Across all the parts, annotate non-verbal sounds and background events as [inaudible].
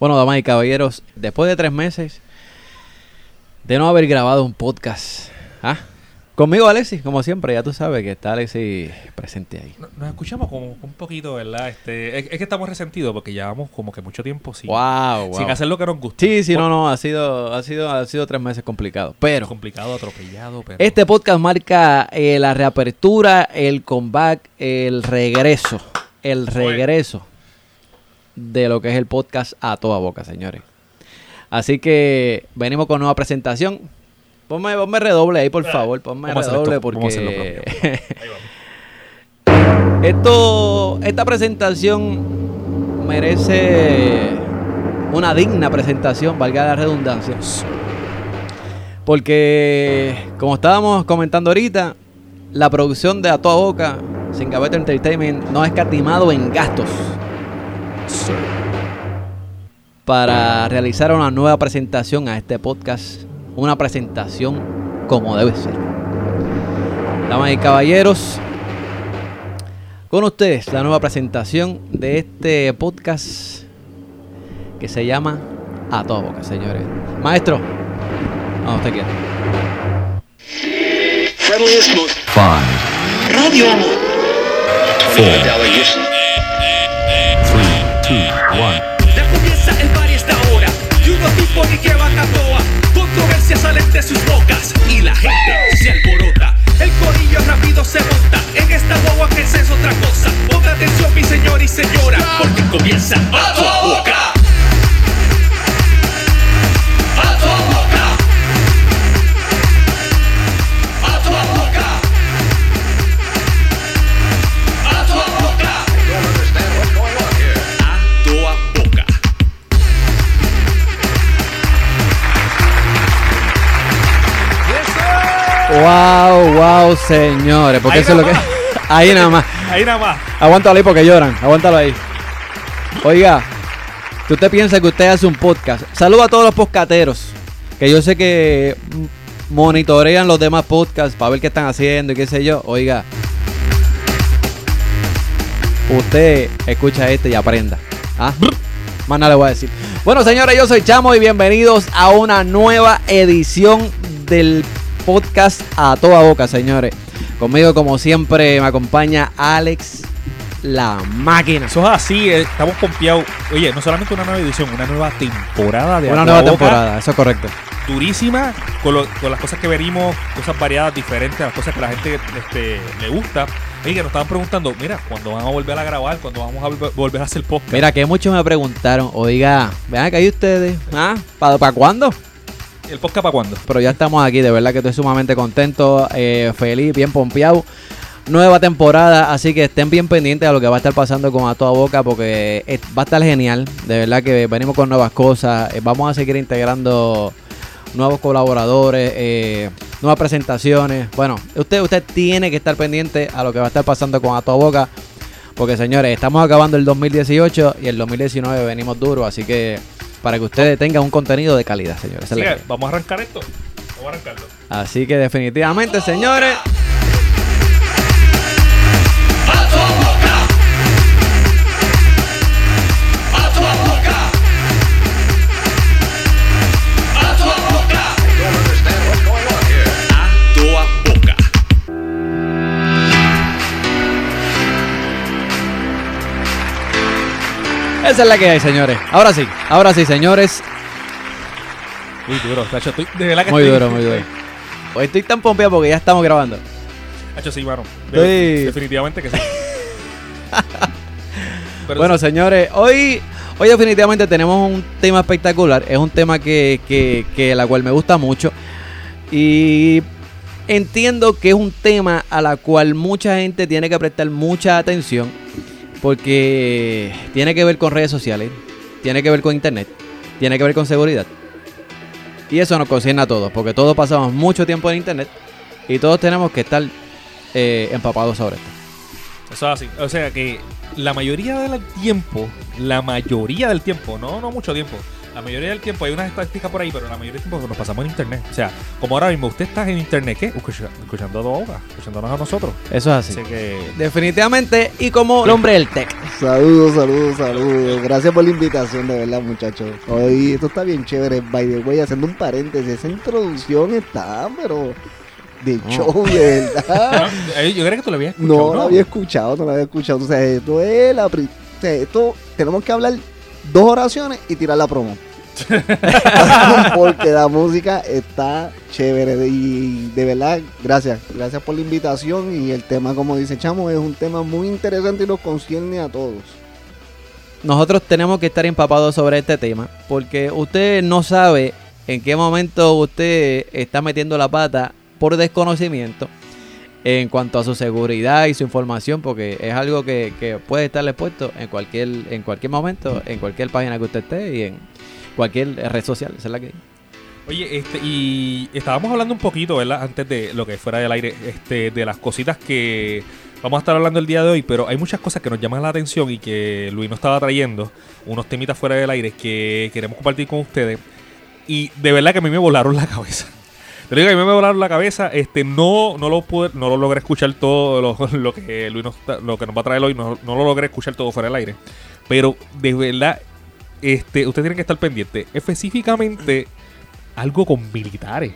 Bueno, damas y caballeros, después de tres meses de no haber grabado un podcast, ¿ah? Conmigo Alexis, como siempre, ya tú sabes que está Alexis presente ahí. No- Nos escuchamos como un poquito, ¿verdad? Este, es, es que estamos resentidos porque llevamos como que mucho tiempo sin, Wow, wow. sin hacer lo que nos gusta. Sí, sí, no, no, ha sido, ha sido, ha sido tres meses complicados. Pero Complicado, atropellado, pero... este podcast marca eh, la reapertura, el comeback, el regreso, el regreso de lo que es el podcast a toda boca, señores. Así que venimos con nueva presentación. Ponme, ponme redoble ahí, por favor. Ponme redoble esto, porque esto, esta presentación merece una digna presentación, valga la redundancia. Porque, como estábamos comentando ahorita, la producción de A Toda Boca, Sin Entertainment, no ha escatimado en gastos para realizar una nueva presentación a este podcast. Una presentación como debe ser. Damas y caballeros, con ustedes la nueva presentación de este podcast que se llama A Toda Boca, señores. Maestro, no, usted quiere. Friendliest, most Five, Radio Amor. four, Ni que toa. Controversias salen de sus bocas Y la gente se alborota. El corillo rápido se monta. En esta guagua que es otra cosa. Ponga atención mi señor y señora Porque comienza a tu boca Wow, señores. Porque Ahí eso es lo que. Ahí nada más. [laughs] Ahí nada más. Aguántalo ahí porque lloran. Aguántalo ahí. Oiga, que usted piensa que usted hace un podcast. Saludo a todos los podcasteros. Que yo sé que monitorean los demás podcasts para ver qué están haciendo y qué sé yo. Oiga, usted escucha este y aprenda. ¿Ah? Más nada le voy a decir. Bueno, señores, yo soy Chamo y bienvenidos a una nueva edición del podcast a toda boca, señores. Conmigo, como siempre, me acompaña Alex la máquina. Eso es así, eh, estamos pompeados. Oye, no solamente una nueva edición, una nueva temporada de Una nueva Boca, temporada, eso es correcto. Durísima, con, lo- con las cosas que venimos, cosas variadas, diferentes, las cosas que la gente este, le gusta. Oye, que nos estaban preguntando, mira, ¿cuándo van a volver a grabar? ¿Cuándo vamos a volver- a hacer podcast? Mira, que muchos me preguntaron, oiga, vean acá ahí ustedes, ¿ah? ¿Para cuándo? ¿El podcast para cuándo? Pero ya estamos aquí, de verdad que estoy sumamente contento, eh, feliz, bien pompeado. Nueva temporada, así que estén bien pendientes a lo que va a estar pasando con A Toda Boca porque eh, va a estar genial. De verdad que venimos con nuevas cosas. eh, vamos a seguir integrando nuevos colaboradores, nuevas presentaciones. Bueno, usted, usted tiene que estar pendiente a lo que va a estar pasando con A Toda Boca. Porque señores, estamos acabando el 2018 y el 2019 venimos duro, así que para que ustedes tengan un contenido de calidad, señores. Así que- vamos a arrancar esto. Vamos a arrancarlo. Así que definitivamente, señores. Esa es la que hay, señores. Ahora sí, ahora sí, señores. Muy duro, Tacho. Estoy, de verdad que Muy estoy- duro, muy duro. Hoy estoy tan pompeado porque ya estamos grabando. Tacho, sí, mano. Definitivamente que sí. [laughs] Pero Bueno, señores, hoy, hoy definitivamente tenemos un tema espectacular. Es un tema que, que, que la cual me gusta mucho. Y entiendo que es un tema a la cual mucha gente tiene que prestar mucha atención. Porque tiene que ver con redes sociales, tiene que ver con internet, tiene que ver con seguridad. Y eso nos concierne a todos, porque todos pasamos mucho tiempo en internet y todos tenemos que estar eh, empapados sobre esto. Eso es así. O sea que la mayoría del tiempo, la mayoría del tiempo, no, no mucho tiempo, la mayoría del tiempo hay unas estadísticas por ahí, pero la mayoría del tiempo nos pasamos en internet. O sea, como ahora mismo usted está en internet, ¿qué? Escucha- escuchando a Boca, escuchándonos a nosotros. Eso es así. Así que. Definitivamente, y como el hombre del tech. Saludos, saludos, saludos. Gracias por la invitación, de verdad, muchachos. Hoy esto está bien chévere. By the way, haciendo un paréntesis, esa introducción está, pero de show, de verdad. [laughs] Eh, Yo creo que tú lo habías escuchado. No lo había escuchado, no lo había escuchado. O sea, esto es la. o sea, esto tenemos que hablar dos oraciones y tirar la promo. [laughs] Porque la música está chévere y de verdad, gracias. Gracias por la invitación y el tema, como dice Chamo, es un tema muy interesante y nos concierne a todos. Nosotros tenemos que estar empapados sobre este tema, porque usted no sabe en qué momento usted está metiendo la pata por desconocimiento en cuanto a su seguridad y su información, porque es algo que, puede estar expuesto en cualquier, en cualquier momento, en cualquier página que usted esté y en cualquier red social. Es la que Oye, este, y estábamos hablando un poquito, ¿verdad? Antes de lo que fuera del aire, este, de las cositas que vamos a estar hablando el día de hoy, pero hay muchas cosas que nos llaman la atención y que Luis nos estaba trayendo, unos temitas fuera del aire que queremos compartir con ustedes. Y de verdad que a mí me volaron la cabeza. Te digo a mí me volaron la cabeza, este, no, no lo pude, no lo logré escuchar todo lo, [laughs] que Luis nos, lo que nos va a traer hoy, no, no lo logré escuchar todo fuera del aire. Pero de verdad, este, ustedes tienen que estar pendientes. Específicamente algo con militares.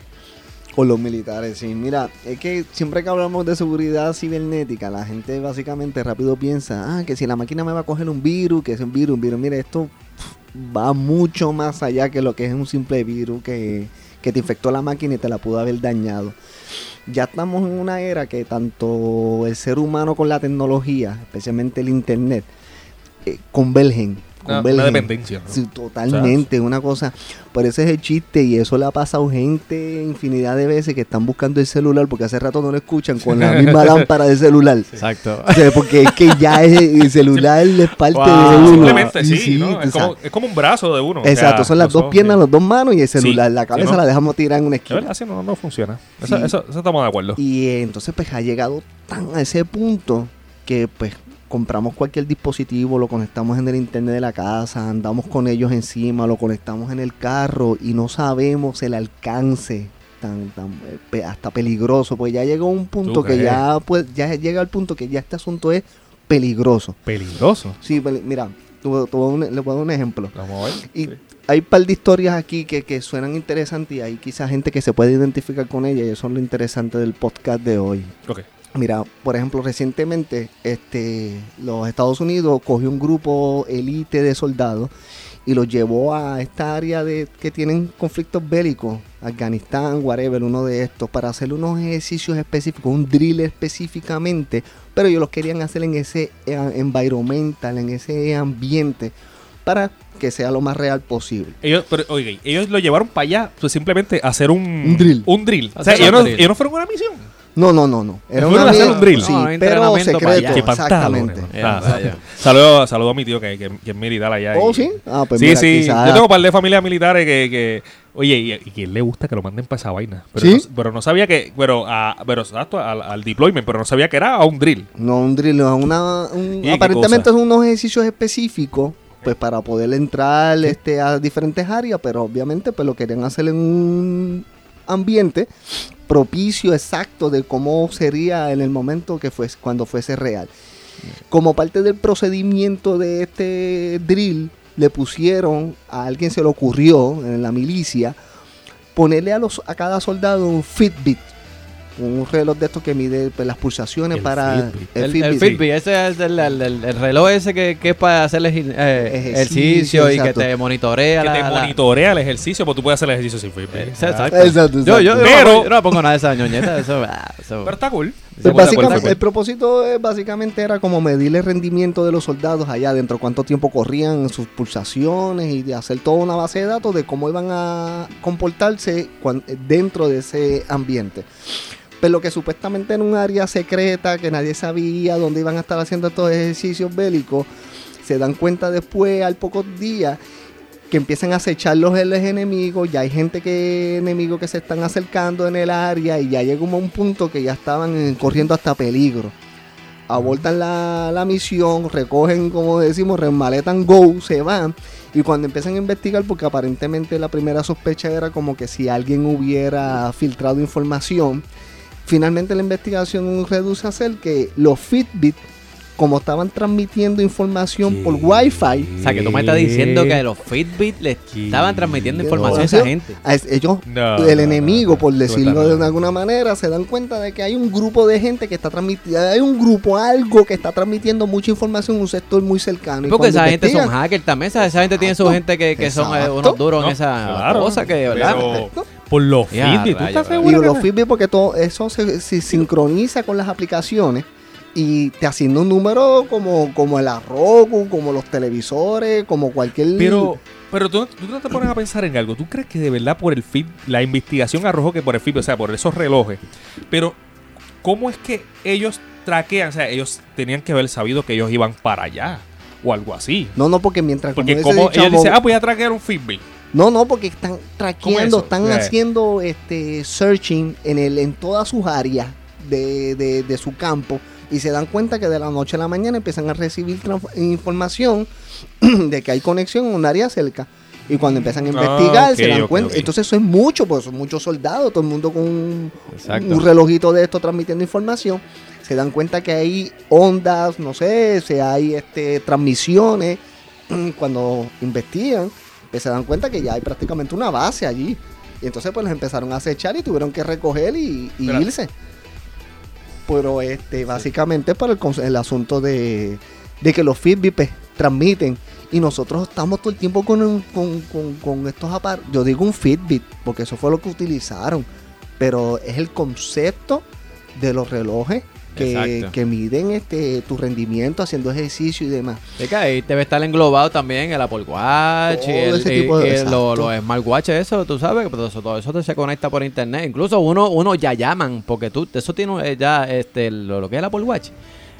Con los militares, sí. Mira, es que siempre que hablamos de seguridad cibernética, la gente básicamente rápido piensa, ah, que si la máquina me va a coger un virus, que es un virus, un virus. Mira, esto va mucho más allá que lo que es un simple virus que, que te infectó la máquina y te la pudo haber dañado. Ya estamos en una era que tanto el ser humano con la tecnología, especialmente el internet, eh, convergen. Una, convergen. una dependencia. ¿no? Sí, totalmente, una cosa. Por eso es el chiste y eso le ha pasado gente infinidad de veces que están buscando el celular porque hace rato no lo escuchan con la misma lámpara de celular. Exacto. O sea, porque es que ya es, el celular es parte Wow. de uno. Simplemente sí, ¿no? Es como, sabes. es como un brazo de uno. o Exacto, sea, son las dos ojos, piernas, las dos manos y el celular. La cabeza ¿no? la dejamos tirar en una esquina. verdad, sí, no, no funciona. Eso, Sí. eso, eso estamos de acuerdo. Y entonces pues ha llegado tan a ese punto que pues compramos cualquier dispositivo, lo conectamos en el internet de la casa, andamos con ellos encima, lo conectamos en el carro y no sabemos el alcance tan, tan eh, hasta peligroso, pues ya llegó un punto que crees? ya pues ya llega al punto que ya este asunto es peligroso. Peligroso. Sí, peli- mira, le voy a dar un ejemplo. Vamos a ver. Y Sí. hay un par de historias aquí que, que suenan interesantes y hay quizá gente que se puede identificar con ellas y eso es lo interesante del podcast de hoy. Ok. Mira, por ejemplo, recientemente este, los Estados Unidos cogió un grupo elite de soldados y los llevó a esta área de que tienen conflictos bélicos, Afganistán, whatever, uno de estos, para hacer unos ejercicios específicos, un drill específicamente, pero ellos los querían hacer en ese eh, environmental, en ese ambiente, para que sea lo más real posible. Ellos, pero, oye, ellos lo llevaron para allá pues, simplemente a hacer un, Un drill. Un drill. O sea, ellos no, drill. ellos no fueron a una misión. No, no, no, no. Era una a hacer un drill. Sí, No, un pero entrenamiento para secreto, exactamente. Ah, vaya. Saludo, saludo a mi tío que, que, que es militar allá. Oh, y- sí. Ah, pues sí, mira, sí. quizá- Yo tengo un par de familias militares que, que oye, y, y que él le gusta que lo manden para esa vaina. Pero, ¿Sí? no, pero no sabía que, pero, a, pero exacto, al, al deployment, pero no sabía que era a un drill. No, un drill, no, una, un- ¿Y qué aparentemente son unos ejercicios específicos, pues para poder entrar este, a diferentes áreas, pero obviamente pues lo querían hacer en un ambiente propicio exacto de cómo sería en el momento que fuese, cuando fuese real. Como parte del procedimiento de este drill, le pusieron, a alguien se le ocurrió en la milicia, ponerle a, los, a cada soldado un Fitbit, un reloj de estos que mide pues, las pulsaciones El para Fitbit. El, el Fitbit, ese es el, el- el- el reloj ese que, que es para hacer eh, Ejercicio, ejercicio y que te monitorea. Que la- te la- monitorea el ejercicio, pues tú puedes hacer el ejercicio sin Fitbit. Eh, Exacto. Exacto, Yo, yo, Pero- no, yo no me pongo nada de esa ñoñeta. Eso, ah, eso- Pero está cool. Pues básicamente, el propósito eh, básicamente era como medir el rendimiento de los soldados allá adentro, cuánto tiempo corrían, sus pulsaciones y de hacer toda una base de datos de cómo iban a comportarse dentro de ese ambiente. Pero que supuestamente era un área secreta que nadie sabía dónde iban a estar haciendo estos ejercicios bélicos, se dan cuenta después, al pocos días, que empiezan a acechar los, enemigos, ya hay gente que enemigos que se están acercando en el área y ya llegó a un punto que ya estaban corriendo hasta peligro. abortan la, la misión, recogen, como decimos, remaletan go, se van. Y cuando empiezan a investigar, porque aparentemente la primera sospecha era como que si alguien hubiera filtrado información, finalmente la investigación reduce a ser que los Fitbit, como estaban transmitiendo información por Wi-Fi, O sea, que tú me estás diciendo que los Fitbit le estaban transmitiendo información a esa gente. a es- ellos, No, el no, enemigo, no, por decirlo de alguna manera, se dan cuenta de que hay un grupo de gente que está transmitiendo, hay un grupo, algo que está transmitiendo mucha información, un sector muy cercano. Y Porque esa gente son hackers también. Esa, esa gente tiene su gente que, que son eh, unos duros No, en esa claro, cosa que, ¿verdad? pero por los Fitbit, ¿tú rayo, estás. Y seguro? que los? Fitbit porque todo eso se, se sincroniza con las aplicaciones y te asigna un número como, como el Roku, como los televisores, como cualquier... Pero, pero tú, tú no te pones a pensar en algo. ¿Tú crees que de verdad por el Fit, la investigación arrojó que por el Fit, o sea, por esos relojes? Pero, ¿cómo es que ellos traquean? O sea, ellos tenían que haber sabido que ellos iban para allá o algo así. No, no, porque mientras... Porque dice como el ellos chavo- dicen, ah, voy a traquear un Fitbit. No, no, porque están traqueando, están haciendo este searching en el en todas sus áreas de, de- de su campo y se dan cuenta que de la noche a la mañana empiezan a recibir información [clears throat] de que hay conexión en un área cerca. Y cuando empiezan a Ah, investigar, se dan cuenta. Entonces eso es mucho, pues son muchos soldados, todo el mundo con un, relojito de esto transmitiendo información. Se dan cuenta que hay ondas, no sé, si hay este, transmisiones. [clears throat] Cuando investigan, pues se dan cuenta que ya hay prácticamente una base allí. Y entonces pues los empezaron a acechar y tuvieron que recoger y, irse. Pero este, básicamente para el, el asunto de, de que los Fitbit pues, transmiten y nosotros estamos todo el tiempo con, un- con, con- con estos aparatos. Yo digo un Fitbit porque eso fue lo que utilizaron. Pero es el concepto de los relojes que, que miden este tu rendimiento haciendo ejercicio y demás. Es que ahí debe estar englobado también el Apple Watch y, el, ese tipo de- y exacto. los, los smartwatch, eso, tú sabes, pero eso, todo eso se conecta por internet. Incluso uno, uno ya llaman, porque tú, eso tiene eh, ya este, lo, lo que es el Apple Watch.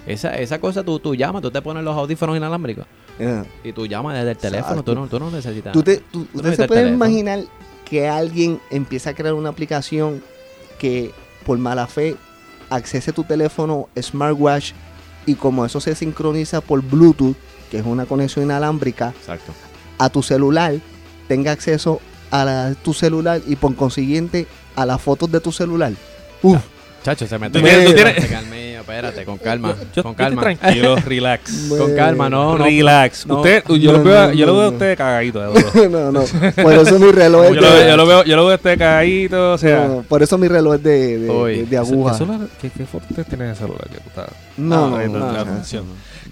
Esa, esa cosa tú, tú llamas, tú te pones los audífonos inalámbricos y tú llamas desde el teléfono, tú no, tú no necesitas. Tú te- tú- usted se el puede imaginar que alguien empieza a crear una aplicación que por mala fe accese tu teléfono smartwatch y como eso se sincroniza por Bluetooth, que es una conexión inalámbrica, Exacto. a tu celular, tenga acceso a la- tu celular y por consiguiente a las fotos de tu celular. Uf, Chacho, se Tú mete. tienes- tú Espérate, tienes- calmilla, espérate, con calma. Yo, con yo calma. tranquilo, [laughs] relax. con calma, no, no. relax. no. usted, yo, No, lo veo, no, yo lo no, veo a no. usted cagadito. de [laughs] no, no. Por eso mi reloj yo, es lo, de, veo- yo lo veo, yo lo veo a usted cagadito, o sea. no, por eso mi reloj es de, de, de- de aguja. eso la- ¿qué, ¿Qué foto usted tiene en el celular? Que tú estás, No, no, Ah, no, la no, atención.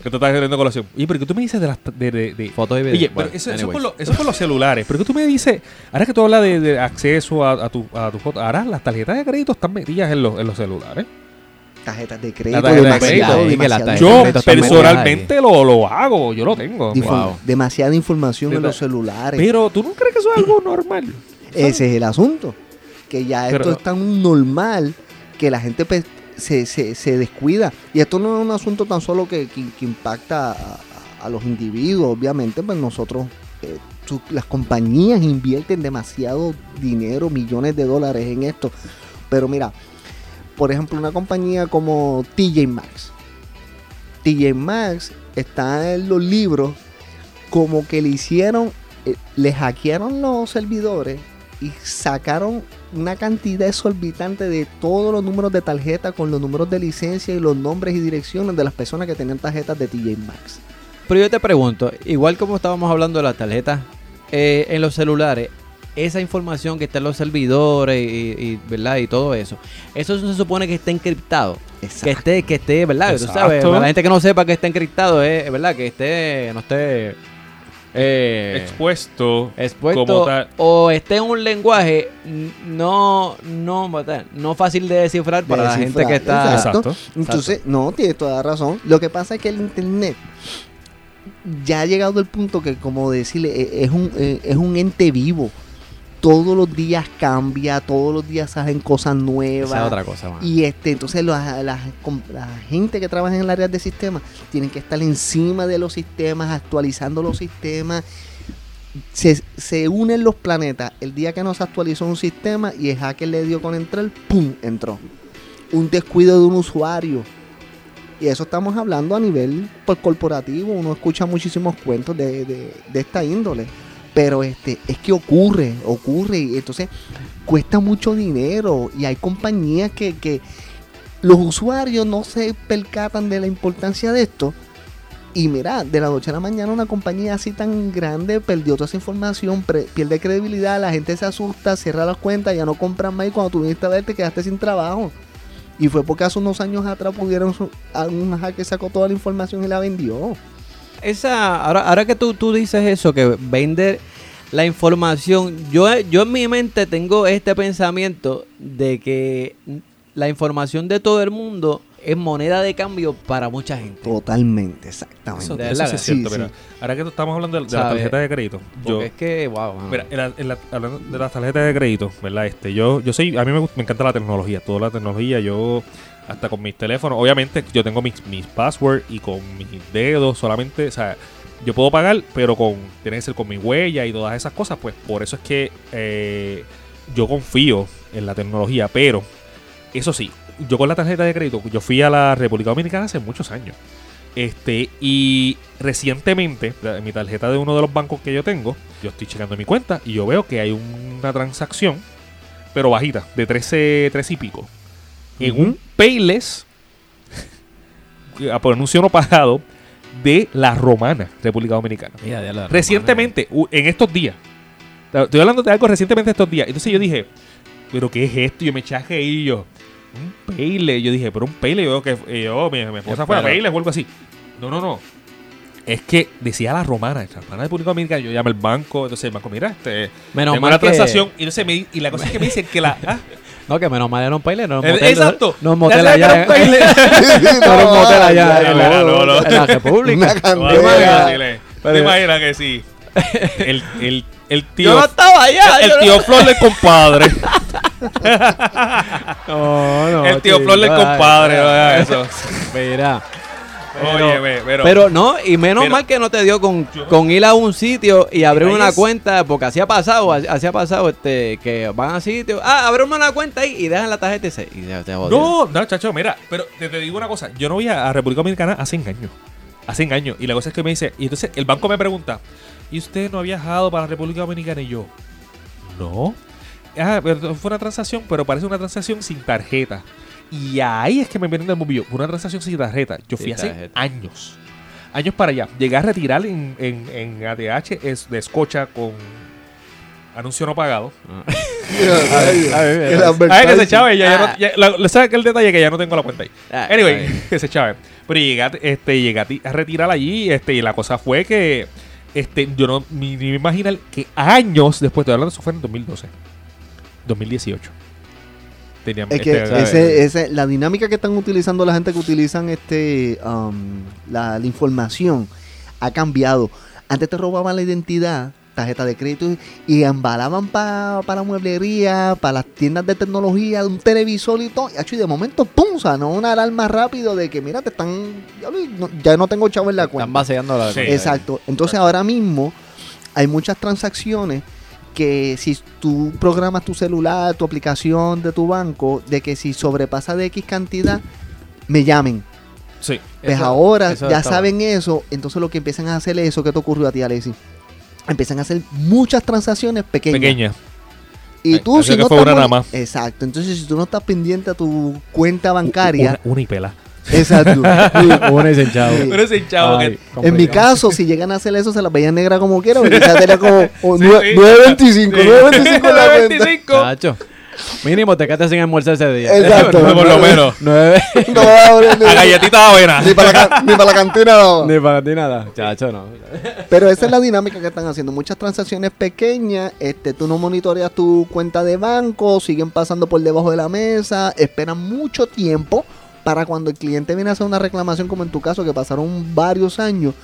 Que tú estás teniendo colación. Oye, pero ¿qué tú me dices de las. De, de, de- Fotos y videos. Oye, pero eso, eso, anyways. por lo- eso por los celulares. Pero ¿qué tú me dices? Ahora que tú hablas de, de acceso a, a tu, a tu foto, ahora las tarjetas de crédito están metidas en los, en los celulares. Tarjetas de crédito, tarjeta de demasiado. Yo personalmente lo, lo hago, yo lo tengo. Wow. Demasiada información en los celulares. Pero tú no crees que eso es algo normal. [laughs] Ese es el asunto. Que ya Pero- esto es tan normal que la gente pues, se, se- se descuida. Y esto no es un asunto tan solo que, que- que impacta a, a- a los individuos. Obviamente, pues nosotros, eh, su- las compañías invierten demasiado dinero, millones de dólares en esto. Pero mira, por ejemplo, una compañía como TJ Maxx. TJ Maxx está en los libros como que le hicieron, eh, le hackearon los servidores y sacaron una cantidad exorbitante de todos los números de tarjeta con los números de licencia y los nombres y direcciones de las personas que tenían tarjetas de TJ Maxx. Pero yo te pregunto, igual como estábamos hablando de las tarjetas, eh, en los celulares, esa información que está en los servidores y, y- ¿verdad? y todo eso, eso se supone que está encriptado. Que esté, que esté, ¿verdad? Tú Exacto. sabes, para la gente que no sepa que está encriptado, es ¿verdad? Que esté, no esté eh, Expuesto. expuesto como tal. o esté en un lenguaje no, no, no fácil de descifrar para la gente que está... Exacto. Exacto. Entonces, no, tienes toda la razón. Lo que pasa es que el internet ya ha llegado al punto que, como decirle, e- es un, eh, es un ente vivo. Todos los días cambia, todos los días hacen cosas nuevas. Esa es otra cosa, mano. Y este, entonces la, la- gente que trabaja en el área de sistemas tienen que estar encima de los sistemas, actualizando los sistemas. Se, se unen los planetas. El día que no se actualizó un sistema y el hacker le dio con entrar, ¡pum! entró. Un descuido de un usuario. Y eso estamos hablando a nivel pues, corporativo. Uno escucha muchísimos cuentos de, de- de esta índole. Pero este, es que ocurre, ocurre. Y entonces cuesta mucho dinero. Y hay compañías que, que los usuarios no se percatan de la importancia de esto. Y mira, de la noche a la mañana una compañía así tan grande perdió toda esa información, pierde credibilidad, la gente se asusta, cierra las cuentas, ya no compran más y cuando tú viniste a ver te quedaste sin trabajo. Y fue porque hace unos años atrás pudieron un hacker sacó toda la información y la vendió. Esa, ahora, ahora que tú, tú dices eso, que vender la información, yo, yo en mi mente tengo este pensamiento de que la información de todo el mundo es moneda de cambio para mucha gente. Totalmente, exactamente. Eso, sí es cierto, sí, mira. sí. Ahora que estamos hablando de, de la ¿Sabe? tarjeta de crédito, yo, Porque es que, wow. mano. Mira, en la- en la- hablando de las tarjetas de crédito, ¿verdad? Este, yo, yo soy, a mí me, gusta- me encanta la tecnología, toda la tecnología, yo hasta con mis teléfonos, obviamente yo tengo mis, mis passwords y con mis dedos solamente, o sea, yo puedo pagar, pero con, tiene que ser con mi huella y todas esas cosas, pues por eso es que eh, yo confío en la tecnología, pero eso sí, yo con la tarjeta de crédito, yo fui a la República Dominicana hace muchos años. Este, y recientemente, en mi tarjeta de uno de los bancos que yo tengo, yo estoy checando mi cuenta y yo veo que hay una transacción, pero bajita, de 13, 13 y pico. En un Payless, a por anuncio no pagado, de la Romana, República Dominicana. Mira, de la- Recientemente, u- en estos días. Estoy hablando de algo recientemente estos días. Entonces yo dije, ¿pero qué es esto? Yo me echaje y yo, un Payless. Yo dije, pero un Payless. Yo, que, y yo mi, mi esposa fue a. Payless o algo así. No, no, no. Es que decía la romana, la romana de República Dominicana. Yo llamé al banco. Entonces el banco, mira, este, Menos tengo mal una que- transacción. Y, entonces me, y la cosa es que me dicen que la. [laughs] ah, No, que menos mal era un paile, no un Eh, motel. exacto. No un motel allá. [laughs] [laughs] era un. No era motel allá en la, no, no, no. República. No, no, no, ¿Te imaginas que sí? [laughs] El, el, el tío. Yo no estaba allá. el no- tío Flor del compadre. No, no, el tío chico, Flor del ay, compadre. ay, Mira. Oye, ve, pero. Pero no, y menos pero- mal que no te dio con, con ir a un sitio y abrir una es- cuenta, porque así ha pasado, así ha pasado este que van a sitio, ah, abrimos una cuenta ahí y dejan la tarjeta y se, y. No, no, chacho, mira, pero te, te digo una cosa. Yo no voy a, a República Dominicana hace años. Hace años. Y la cosa es que me dice, y entonces el banco me pregunta, ¿y usted no ha viajado para la República Dominicana? Y yo, no. Ah, pero fue una transacción, pero parece una transacción sin tarjeta. Y ahí es que me vienen del bombillo. Fue una transacción sin tarjeta. Yo fui hace tarjeta. años. Años para allá. Llegué a retirar en, en, en ATH es de escocha con anuncio no pagado. Ay, a ver, el a Ah, que se y ya, ya Ah. no, ya, la- ¿sabes que el detalle? Que ya no tengo la cuenta ahí. Ah, Anyway, [laughs] que se echaba. Pero llegué, a, este, llegué a, ti- a retirar allí este, y la cosa fue que este, yo no ni, ni me imagino que años después, estoy hablando de eso fue en 2012, 2018. Tenían, Es que este, ese, ese- la dinámica que están utilizando la gente que utilizan este um, la, la información ha cambiado. Antes te robaban la identidad, tarjeta de crédito y embalaban para la mueblería, para las tiendas de tecnología, un televisor y todo. Y, de momento, ¡pum! no una alarma rápido de que, mira, te están. Ya no, ya no tengo chavo en la Están cuenta. vaciando la Sí. Exacto. Entonces ahora mismo hay muchas transacciones que si tú programas tu celular, tu aplicación de tu banco, de que si sobrepasa de X cantidad, me llamen. sí. Pues Eso- ahora eso ya saben eso, entonces lo que empiezan a hacer es eso que te ocurrió a ti, Alexi. Empiezan a hacer muchas transacciones pequeñas. Pequeña. Y tú, si no estás nada más. Exacto. Entonces, si tú no estás pendiente a tu cuenta bancaria. Una, una y pela. [laughs] Exacto. Se chavo. Sí. Ay, que. En mi caso, si llegan a hacer eso, se las veían negra como quiera, porque tenía como [laughs] o Sí, nue- sí. 9.25, Sí. 9.25 en la [laughs] cuenta. 25. Chacho. Mínimo te quedaste sin almorzar ese día. Exacto. Por lo menos. Nueve. No va a haber ni, A galletita de avena. ni para la, ni para la cantina. no. Ni para ti nada. Chacho, no. Pero esa es la dinámica que están haciendo. Muchas transacciones pequeñas, este, tú no monitoreas tu cuenta de banco, siguen pasando por debajo de la mesa, esperan mucho tiempo para cuando el cliente viene a hacer una reclamación, como en tu caso, que pasaron varios años.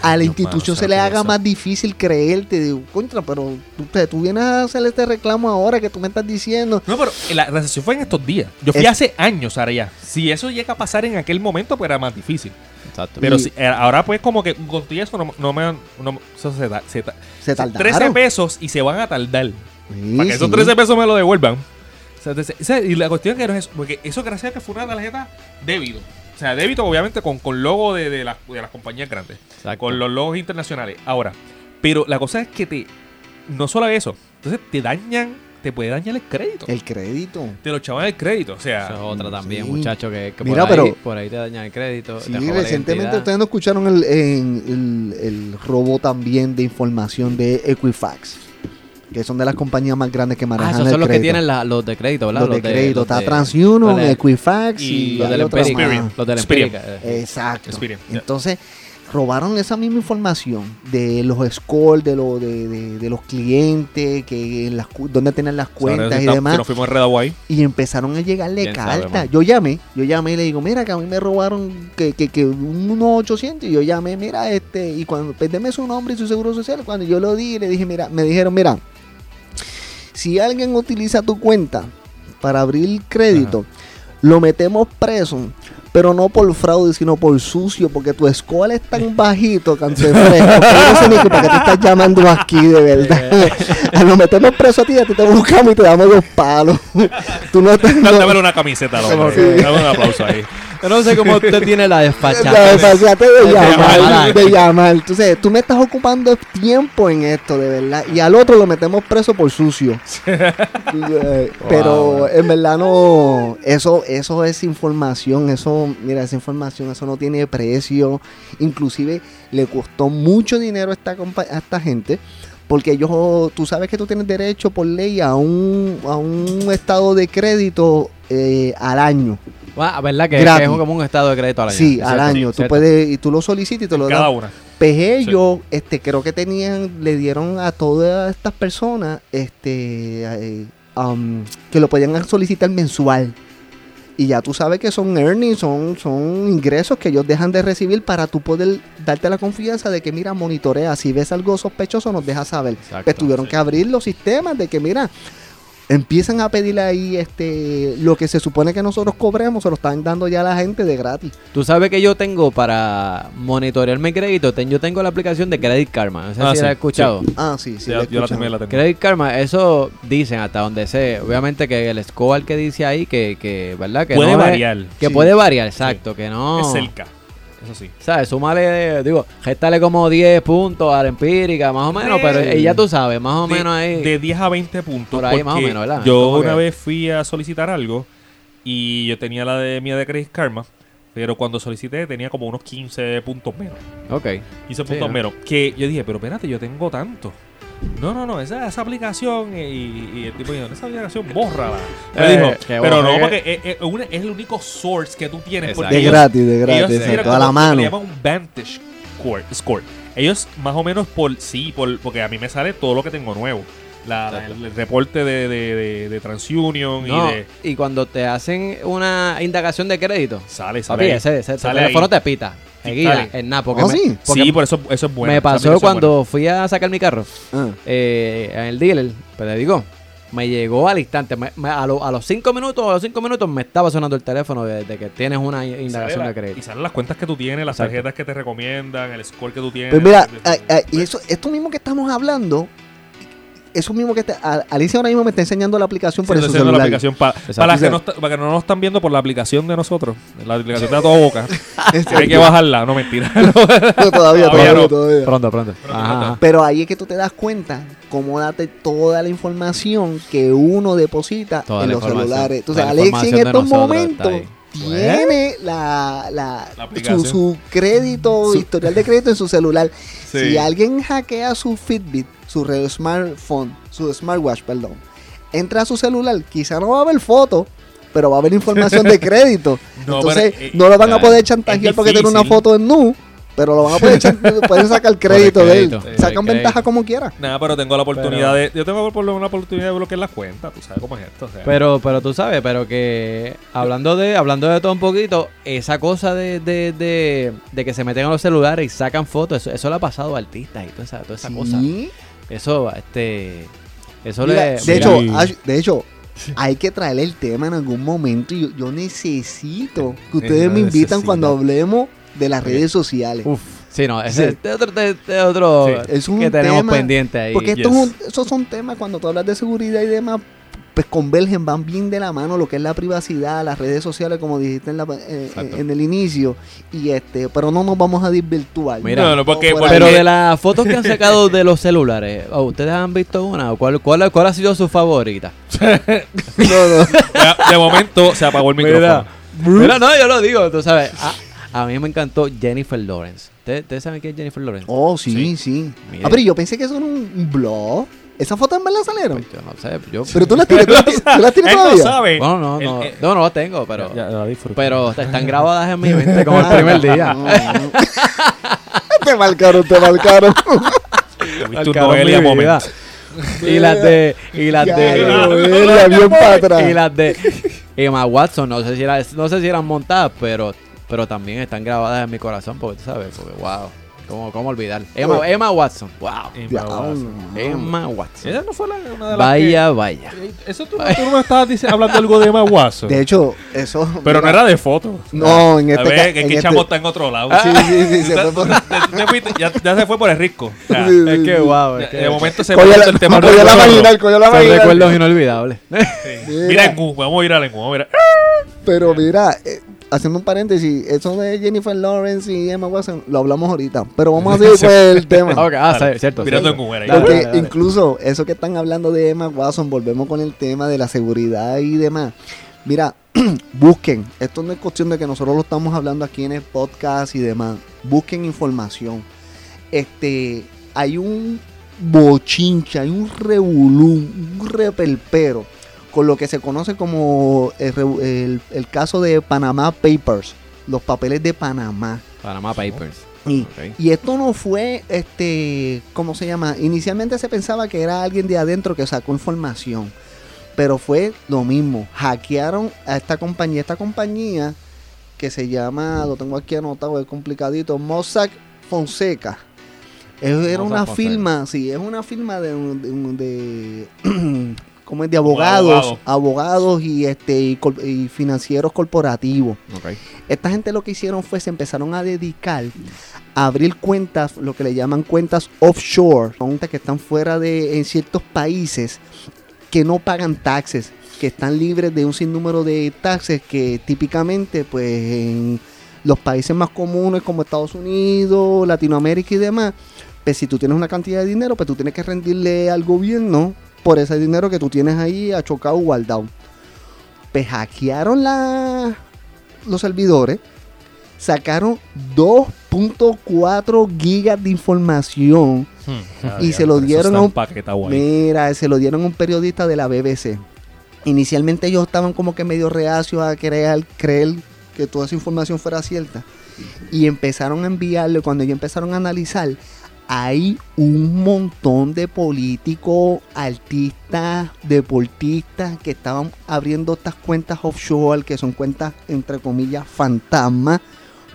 A la institución se le ¿será haga más difícil creerte. Digo, contra, pero tú, tú vienes a hacer este reclamo ahora que tú me estás diciendo. No, pero la recesión fue en estos días. Yo fui Es- hace años ahora ya. Si eso llega a pasar en aquel momento, pues era más difícil. Exacto. Pero Y- si- eh, ahora pues como que con todo eso no, no me no- eso se, da- se ta- Se 13 tardaron. pesos y se van a tardar. Sí, para que esos sí. 13 pesos me lo devuelvan. O sea, entonces, o sea, y la cuestión que no es eso, porque eso gracias a que fue una tarjeta débito. O sea, débito obviamente con, con logo de, de, las, de las compañías grandes. Exacto. Con los logos internacionales. Ahora, pero la cosa es que te... No solo eso. Entonces te dañan, te puede dañar el crédito. El crédito. Te lo chavan el crédito. O sea... Eso es otra también, Sí. muchacho, que, que Mira, por, ahí, pero- por ahí te dañan el crédito. Sí, recientemente ustedes no escucharon el, en- el, el robo también de información de Equifax, que son de las compañías más grandes que Ah, manejan esos el son los que crédito. tienen la- los de crédito, ¿verdad? los de crédito. Está TransUnion, Equifax y, y los hay de la otras Empírica. más. Los de la Experian. Empírica. eh. Exacto. Experian, ya. Entonces, robaron esa misma información de los scores de, lo, de, de- de los clientes, que en las, dónde tienen las cuentas y está- demás. Que nos fuimos en Red Hawaii. Y empezaron a llegarle cartas. Yo llamé, yo llamé y le digo, mira, que a mí me robaron que, que, que unos 800. Y yo llamé, mira, este, y cuando, pues deme su nombre y su seguro social. Cuando yo lo di, le dije, mira, me dijeron, mira, si alguien utiliza tu cuenta para abrir crédito, lo metemos preso. Pero no por fraude, sino por sucio, porque tu score es tan [laughs] bajito, fresco, no sé ni para qué te estás llamando aquí, de verdad. [laughs] Lo metemos preso a ti, a ti te buscamos y te damos dos palos. [laughs] Tú no te... no- una camiseta al hombre. Dame un aplauso ahí. Yo no sé cómo usted [laughs] tiene la La desfachada. desfachatez de llamar, llamar. de llamar. Entonces, tú me estás ocupando tiempo en esto, de verdad. Y al otro lo metemos preso por sucio. [laughs] Pero Wow. en verdad no. Eso, eso es información. Eso, mira, esa información, eso no tiene precio. Inclusive le costó mucho dinero a esta, compa- a esta gente. Porque ellos, tú sabes que tú tienes derecho por ley a un, a un estado de crédito eh, al año. Ah, ¿Verdad? Que, que es como un estado de crédito al año. Sí, al año. tú ¿cierto? puedes, y tú lo solicitas y te lo Cada dan. una. Pues ellos, este, creo que tenían, le dieron a todas estas personas, este, eh, um, que lo podían solicitar mensual. Y ya tú sabes que son earnings, son, son ingresos que ellos dejan de recibir para tú poder darte la confianza de que, mira, monitorea, si ves algo sospechoso nos dejas saber. Exacto, pues tuvieron que abrir los sistemas de que, mira, empiezan a pedir ahí este lo que se supone que nosotros cobremos, se lo están dando ya a la gente de gratis. Tú sabes que yo tengo para monitorear mi crédito, ten- yo tengo la aplicación de Credit Karma. No sé Ah, si sí, la has escuchado. Ah, sí, sí. Sí, he yo la también la tengo. Credit Karma, eso dicen hasta donde sé. Obviamente que el score que dice ahí, que, que ¿verdad? Que Puede no es- variar. que Sí. puede variar, exacto. Que no. Es cerca. Eso sí. ¿Sabes? Súmale, digo, gestale como 10 puntos a la empírica, más o menos, pero eh, ya tú sabes, más o de, menos ahí. de 10 a 20 puntos. Por ahí más o menos, ¿verdad? Yo una que- vez fui a solicitar algo y yo tenía la de mía de Credit Karma, pero cuando solicité tenía como unos 15 puntos menos. Ok. 15 Sí, puntos ¿no? menos. Que yo dije, pero espérate, yo tengo tanto. No, no, no, esa, esa aplicación y, y el tipo dijo, esa aplicación, bórrala. Me Eh, dijo, que pero no, porque es, es una- es el único source que tú tienes. Exacto. Porque De ellos- gratis, de ellos gratis, tiran exacto, a la mano. le llaman un Vantage score, score. Ellos más o menos por sí, por, porque a mí me sale todo lo que tengo nuevo. La- la- el, el reporte de, de, de, de TransUnion No, y de... y cuando te hacen una indagación de crédito, Sale, sale papi, ahí. ese, ese Sale teléfono ahí. te pita. Sí, Seguida, en nada. Porque ¿Ah, me, sí? porque sí, por eso, eso es bueno. me pasó cuando fui a sacar mi carro Ah. eh, en el dealer, pues le digo, me llegó al instante, me- me- a, lo- a los cinco minutos, a los cinco minutos me estaba sonando el teléfono de, de que tienes una indagación la- de crédito. Y salen las cuentas que tú tienes, las Exacto. tarjetas que te recomiendan, el score que tú tienes. Pues mira, Pues, y eso, esto mismo que estamos hablando, eso mismo que te- a- Alicia ahora mismo me está enseñando la aplicación por Sí, su celular. la aplicación para, las que no, está- para que no nos están viendo por la aplicación de nosotros, la aplicación de a toda boca. Hay [laughs] que bajarla, no mentira. [laughs] No, todavía, Todavía todavía, no. todavía. Pronto, pronto. Ajá. Pero ahí es que tú te das cuenta cómo date toda la información que uno deposita Toda en los celulares. Entonces, Toda la Alexi en estos momentos está tiene la, la- su, su crédito, historial de crédito en su celular. Sí. Si alguien hackea su Fitbit, su re- smartphone, su smartwatch, perdón, entra a su celular, quizá no va a haber fotos, pero va a haber información de [laughs] crédito. No, Entonces, pero, eh, no lo van a claro, poder chantajear porque tiene una foto en nu, pero lo van a poder chan- [laughs] pueden sacar crédito de él. Sacan ventaja como quiera. Nada, pero tengo la oportunidad Pero- de. Yo tengo por lo menos la oportunidad de bloquear las cuentas. Tú sabes cómo es esto. o sea. Pero, pero tú sabes, pero que hablando de, hablando de todo un poquito, esa cosa de, de, de, de que se meten a los celulares y sacan fotos, eso, eso le ha pasado a artistas y toda esa, toda esa cosa. Eso, este, eso Mira, le. de, hecho, hay- de hecho, hay que traerle el tema en algún momento. y Yo, yo necesito que ustedes me invitan Necesita. cuando hablemos de las redes sociales. uf, sí, no, ese Sí. es otro, de- de otro Sí, es un que tenemos tema, pendiente ahí. Porque esto yes. es un- esos son temas cuando tú hablas de seguridad y demás. Pues convergen, van bien de la mano lo que es la privacidad, las redes sociales, como dijiste en, la- eh, Exacto. en el inicio, y este, pero no nos vamos a desvirtuar. Mira, No, no, porque- Por porque- Pero ahí. de las fotos que han sacado de los celulares, oh, ¿ustedes han visto una? ¿Cuál, cuál, cuál ha sido su favorita? [laughs] No, no. De, momento se apagó el micrófono. Mira, no, yo lo digo, tú sabes. A, a mí me encantó Jennifer Lawrence. ¿Ustedes saben quién es Jennifer Lawrence? Oh, sí, sí. Mire. Ah, pero yo pensé que eso era un blog. ¿Esas fotos en verdad salieron? Pues yo no sé, yo... Pero tú [laughs] las tienes, tú las tienes, tú las tienes Él no todavía. sabe. Bueno, no, Él- no, eh, no, no las tengo, pero... ya, ya. Pero están grabadas en mi [laughs] mente como el primer día. No, no. [laughs] te marcaron, te marcaron. Tuviste un Marcaron Noelia mi vida. moment. Y las de... Y las de... Noelia, bien para atrás. Y las de Emma Watson, no sé si, era, no sé si eran montadas, pero, pero también están grabadas en mi corazón, porque tú sabes, porque wow, ¿cómo, cómo olvidar? Emma, Emma Watson, wow. Emma Watson. Emma Watson. Ella no fue la, una de las Vaya, vaya. Eso tú, tú no me estabas dice- hablando algo de Emma Watson. De hecho, eso. pero no era de fotos. No, en A este ver, ca- que en aquí este- chamo está en otro lado. Sí, sí, sí, [laughs] se fue por- Te- te fuiste- ya, ya se fue por el rico. O sea, Sí, Es que wow, de, es que de momento se Cogió el tema cogió la cogió la son recuerdos inolvidables. Sí. Mira en Gu, vamos a ir a la Gu, vamos a ir a- Pero mira, eh, haciendo un paréntesis, eso de Jennifer Lawrence y Emma Watson lo hablamos ahorita. Pero vamos a [laughs] seguir con el tema. [laughs] Ok, ah, Dale. cierto. Mirando cierto. en. Dale, Porque dale, dale. incluso eso que están hablando de Emma Watson, volvemos con el tema de la seguridad y demás. Mira, [clears throat] busquen, esto no es cuestión de que nosotros lo estamos hablando aquí en el podcast y demás. Busquen información. Este, hay un bochincha, hay un revolú, un repelpero con lo que se conoce como el, revu- el- el caso de Panama Papers, los papeles de Panamá. Panama Papers. Y, esto no fue, este, ¿cómo se llama? Inicialmente se pensaba que era alguien de adentro que sacó información, pero fue lo mismo. Hackearon a esta compañía, esta compañía que se llama, lo tengo aquí anotado, es complicadito, Mossack Fonseca. Es- Era Mossack una Fonseca. firma, sí, es una firma de- [clears throat] ¿cómo es? de abogados, abogado. abogados y este y, financieros corporativos. Esta gente lo que hicieron fue se empezaron a dedicar a abrir cuentas, lo que le llaman cuentas offshore, cuentas que están fuera de en ciertos países que no pagan taxes, que están libres de un sinnúmero de taxes que típicamente pues en los países más comunes como Estados Unidos, Latinoamérica y demás, pues si tú tienes una cantidad de dinero, pues tú tienes que rendirle al gobierno por ese dinero que tú tienes ahí achocado guardado. Pues hackearon la, los servidores, sacaron 2.4 gigas de información. Y se lo dieron a un- Mira, se lo dieron a un periodista de la BBC. Inicialmente ellos estaban como que medio reacios a creer, creer que toda esa información fuera cierta. Y empezaron a enviarle, cuando ellos empezaron a analizar, hay un montón de políticos, artistas, deportistas que estaban abriendo estas cuentas offshore, que son cuentas entre comillas fantasmas,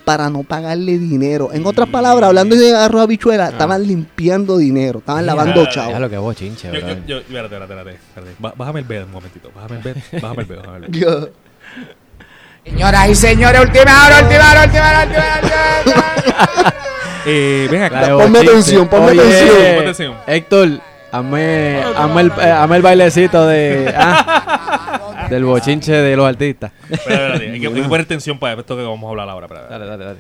para no pagarle dinero. En otras palabras, hablando de arroz habichuela, estaban limpiando dinero, estaban lavando chavos. Ya lo que bochinche, Yo, yo, espérate, espérate, espérate, Bájame el B un momentito. Bájame el B. Bájame el B. Bájame el B. [laughs] Señoras y señores, última hora, última hora, última hora, última hora, última hora. [laughs] Eh, ven La acá. de Ponme atención, ponme Oye, atención. Héctor, hazme, hazme el, eh, el bailecito de, ah, [laughs] del bochinche de los artistas. Espérate, espérate. Hay que, hay que poner [laughs] tensión para esto que vamos a hablar ahora. espérate. Dale, dale, dale.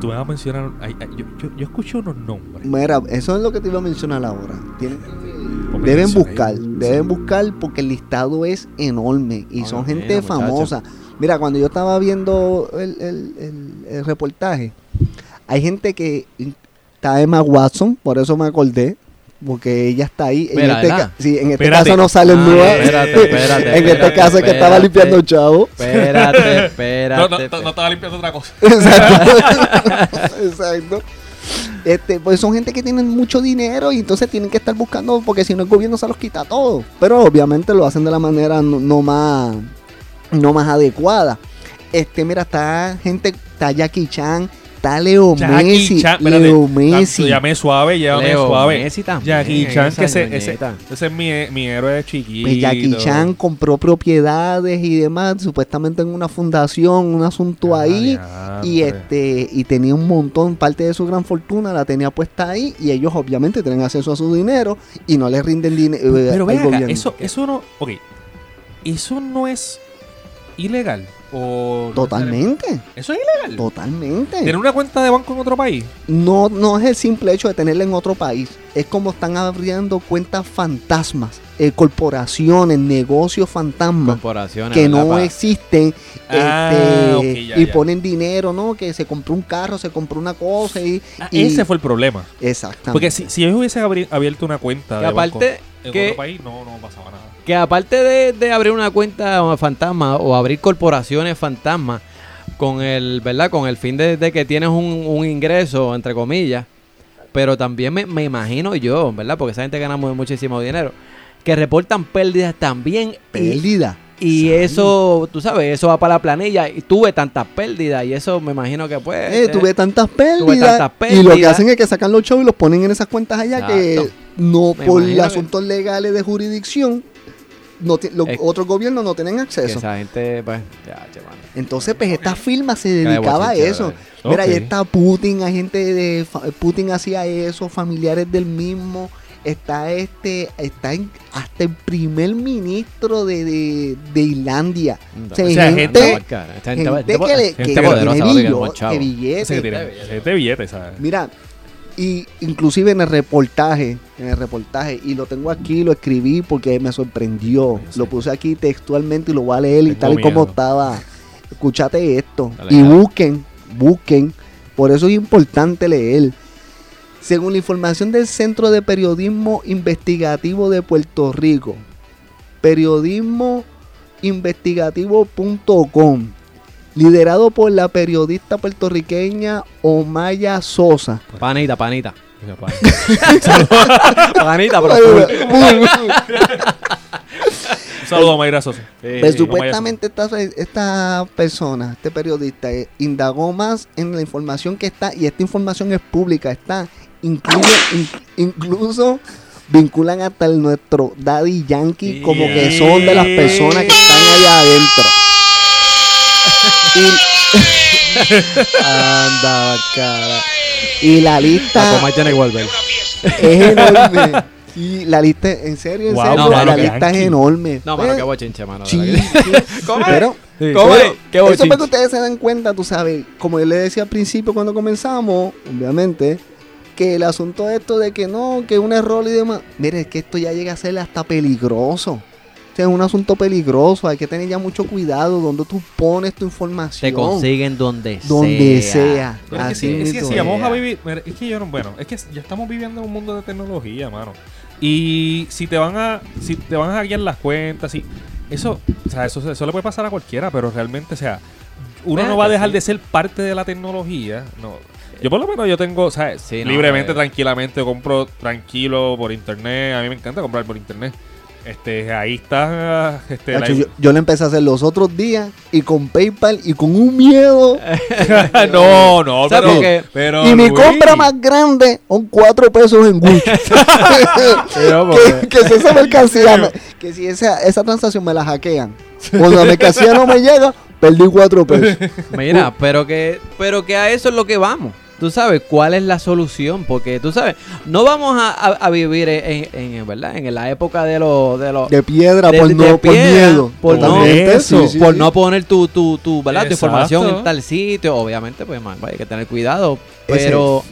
Tú me vas a mencionar. ay, ay, yo, yo, yo escuché unos nombres. Mira, eso es lo que te iba a mencionar ahora. Tienen- Ponme deben atención buscar, ahí. deben buscar porque el listado es enorme y son gente mira, famosa. Mira, cuando yo estaba viendo el, el- el- el reportaje, hay gente que está Emma Watson, por eso me acordé, porque ella está ahí. En Mira, este, ¿verdad? ca- sí, en este Espérate. caso no sale Ah, nueva. espérate, espérate, [laughs] en este espérate, caso es que estaba limpiando chavo. Espérate, No, [laughs] espérate. no, no, no estaba limpiando otra cosa. Exacto. [laughs] Exacto. Este, pues son gente que tienen mucho dinero y entonces tienen que estar buscando, porque si no el gobierno se los quita todo. Pero obviamente lo hacen de la manera no, no más no más adecuada. Este, mira, está gente, está Jackie Chan, está Leo Jackie Messi. Chan, espérate, Leo Messi. Llamé suave, llévame Leo suave. Messi también, Jackie Chan, esa que ese, ese, ese es mi, mi héroe de chiquito. Pues Jackie Chan compró propiedades y demás, supuestamente en una fundación, un asunto Ah, ahí. Y este y tenía un montón, parte de su gran fortuna la tenía puesta ahí y ellos obviamente tienen acceso a su dinero y no le rinden dinero Pero al ven acá, gobierno. eso, eso no. Ok. Eso no es ilegal. O Totalmente, Eso es ilegal. totalmente. Tener una cuenta de banco en otro país. No, no es el simple hecho de tenerla en otro país. Es como están abriendo cuentas fantasmas, eh, corporaciones, negocios fantasmas que no Pa- existen Ah, este, ya, y ya. ponen dinero, ¿no? Que se compró un carro, se compró una cosa y... Ah, y- ese fue el problema. Exactamente. Porque si, si ellos hubiesen abierto una cuenta Que de aparte banco en que- otro país, no, no pasaba nada. Que aparte de, de abrir una cuenta fantasma o abrir corporaciones fantasma con el, ¿verdad? Con el fin de, de que tienes un, un ingreso, entre comillas, pero también me, me imagino yo, ¿verdad? Porque esa gente gana mu- muchísimo dinero, que reportan pérdidas también. Pérdida. Y eso, tú sabes, eso va para la planilla y tuve tantas pérdidas y eso me imagino que pues... Eh, eh, tuve tantas pérdidas. tantas Y lo que pérdidas. hacen es que sacan los shows y los ponen en esas cuentas allá que no Me por que- asuntos legales de jurisdicción, no los Es- otros gobiernos no tienen que acceso. esa gente, pues, ya. Entonces, pues esta firma se de dedicaba a eso. Mira, ahí está Putin, hay gente de Putin hacía eso, familiares del mismo. Está este, está en- hasta el primer ministro de, de, de Irlandia. O sea, O sea, gente, gente- gente, que, le, gente que poderosa, tiene que billo- billete. Que tiene, de billetes, ¿sabes? Mira, y inclusive en el reportaje, en el reportaje, y lo tengo aquí, lo escribí porque me sorprendió. Lo puse aquí textualmente y lo voy a leer y tal y como estaba. Escúchate esto. Dale, y busquen, busquen. Por eso es importante leer. Según la información del Centro de Periodismo Investigativo de Puerto Rico, periodismoinvestigativo.com, liderado por la periodista puertorriqueña Omaya Sosa. Panita, panita. Panita, [laughs] panita, pero Ay, full. Un saludo a Mayra Sosa. Pues sí. supuestamente esta, esta persona, este periodista, eh, indagó más en la información que está, y esta información es pública, está, incluye, in- incluso vinculan hasta el nuestro Daddy Yankee como que son de las personas que están allá adentro. Y, Anda, cara. y la La lista Johnny Wolver. es enorme. Y la lista, en serio, en Wow, serio, no, la mano, lista es enorme. No, mano, Eh, qué bochinche, mano. Sí, sí. [laughs] ¿Cómo es? Pero, que- ¿Cómo pero es? Qué eso bochinche. para que ustedes se den cuenta, tú sabes, como yo le decía al principio cuando comenzamos, obviamente, que el asunto de esto de que no, que es un error y demás, mire, es que esto ya llega a ser hasta peligroso. O sea, es un asunto peligroso, hay que tener ya mucho cuidado donde tú pones tu información. Te consiguen donde, Donde sea. sea. Pero es, Así que, es que si vamos a vivir, mira, es que yo no, bueno, es que ya estamos viviendo en un mundo de tecnología, mano. Y si te van a, si te van a hackear las cuentas, y eso, o sea, eso, eso le puede pasar a cualquiera, pero realmente, o sea, uno no va a acá, dejar sí. de ser parte de la tecnología, no. Yo por lo menos yo tengo, o sea, Sí, no, libremente, eh. tranquilamente, compro tranquilo por internet. A mí me encanta comprar por internet. Este, ahí está, este, la- yo, yo lo empecé a hacer los otros días y con PayPal y con un miedo. [laughs] [laughs] no, no, ¿Sabes pero, por qué? pero y mi Luis, compra más grande son cuatro pesos en Gucci. [laughs] Que, que si esa mercancía, me- que si esa, esa transacción me la hackean, cuando la mercancía no me llega, perdí cuatro pesos. Mira, pero que, pero que a eso es lo que vamos. Tú sabes cuál es la solución, porque tú sabes, no vamos a, a- a vivir en, en- en, ¿verdad? en la época de los de los De piedra, de- por, de no, por piedra, miedo. por no, eso, sí, sí, por sí. no poner tu, tu, tu, ¿verdad? tu información en tal sitio. Obviamente, pues man, hay que tener cuidado. Pero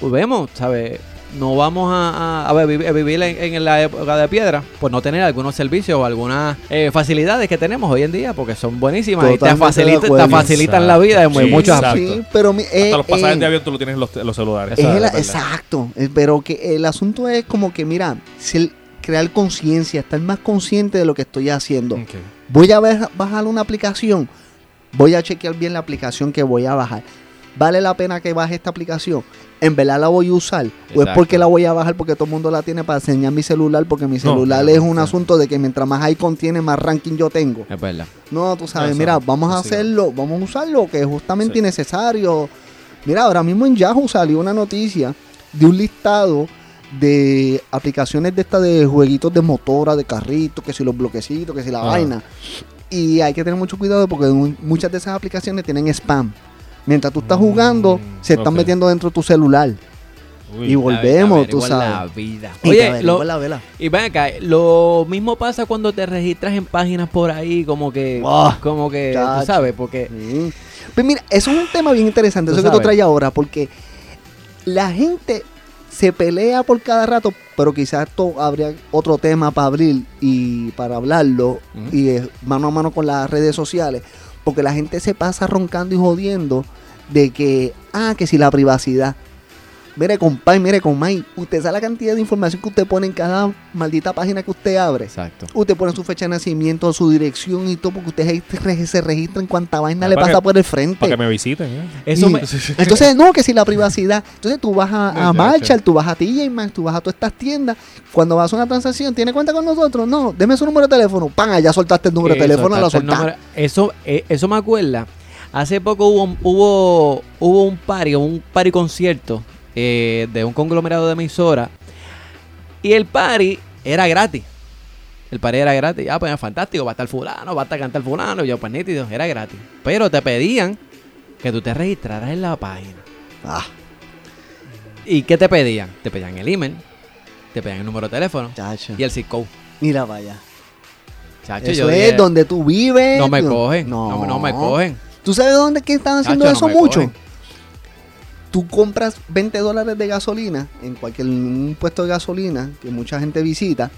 pues, vemos, ¿sabes? No vamos a, a- a vi- a vivir en, en la época de piedra por no tener algunos servicios o algunas eh, facilidades que tenemos hoy en día, porque son buenísimas y te, facilita, te facilitan la vida en Sí, muchos aspectos. Sí, pero mi- eh, Hasta los pasajes eh, de avión tú lo tienes en los, los celulares. es el- exacto. Pero que el asunto es como que, mira, ser- crear conciencia, estar más consciente de lo que estoy haciendo. Voy a ver- bajar una aplicación. Voy a chequear bien la aplicación que voy a bajar. ¿Vale la pena que baje esta aplicación? ¿En verdad la voy a usar? ¿O es porque la voy a bajar porque todo el mundo la tiene para enseñar mi celular? Porque mi celular es un asunto de que mientras más icon tiene, más ranking yo tengo. Es verdad. No, tú sabes, Eso, mira, vamos a sí. hacerlo, vamos a usar lo que es justamente Sí. innecesario. Mira, ahora mismo en Yahoo salió una noticia de un listado de aplicaciones de estas de jueguitos de motora, de carritos, que si los bloquecitos, que si la Ah. vaina. Y hay que tener mucho cuidado porque mu- muchas de esas aplicaciones tienen spam. Mientras tú estás jugando, Mm, se están metiendo dentro de tu celular. Uy. y volvemos, tú Averigua la sabes. vida. Oye, averigua lo- la vela. y ven acá, lo mismo pasa cuando te registras en páginas por ahí, como que, Ah, como que, chacho. tú sabes, porque. Pues mira, eso es un tema bien interesante, Tú eso que tú sabes. traes ahora, porque la gente se pelea por cada rato, pero quizás esto habría otro tema para abrir y para hablarlo, y es mano a mano con las redes sociales, porque la gente se pasa roncando y jodiendo de que, ah, que si la privacidad. Mire, compay, mire, compay, usted sabe la cantidad de información que usted pone en cada maldita página que usted abre. Exacto. Usted pone su fecha de nacimiento, su dirección y todo, porque usted se- registra en cuanta vaina Ah, le pasa que- por el frente. Para que me visiten. ¿eh? Eso Y- me, Entonces, no, que si la privacidad. Entonces tú vas a, [laughs] a. Marshall, tú vas a TJ Maxx, tú vas a todas estas tiendas. Cuando vas a una transacción, ¿tiene cuenta con nosotros? No, deme su número de teléfono. ¡Pam! Ya soltaste el número de Eso, teléfono, la soltaste el soltaste. número. Eso, eh, eso me acuerda. Hace poco hubo, hubo, hubo un party, un party concierto eh, de un conglomerado de emisoras. Y el party era gratis. El party era gratis. Ah, pues fantástico, va a estar fulano, va a estar cantar fulano. Y yo, pues nítido, era gratis. Pero te pedían que tú te registraras en la página. Ah, ¿Y qué te pedían? Te pedían el email, te pedían el número de teléfono chacho. y el zip code. Mira, vaya. Chacho, Eso yo es dije, donde tú vives. no me cogen, no, no me cogen. ¿Tú sabes dónde es que están haciendo Chacho, eso mucho? cogen. Tú compras 20 dólares de gasolina en cualquier un puesto de gasolina que mucha gente visita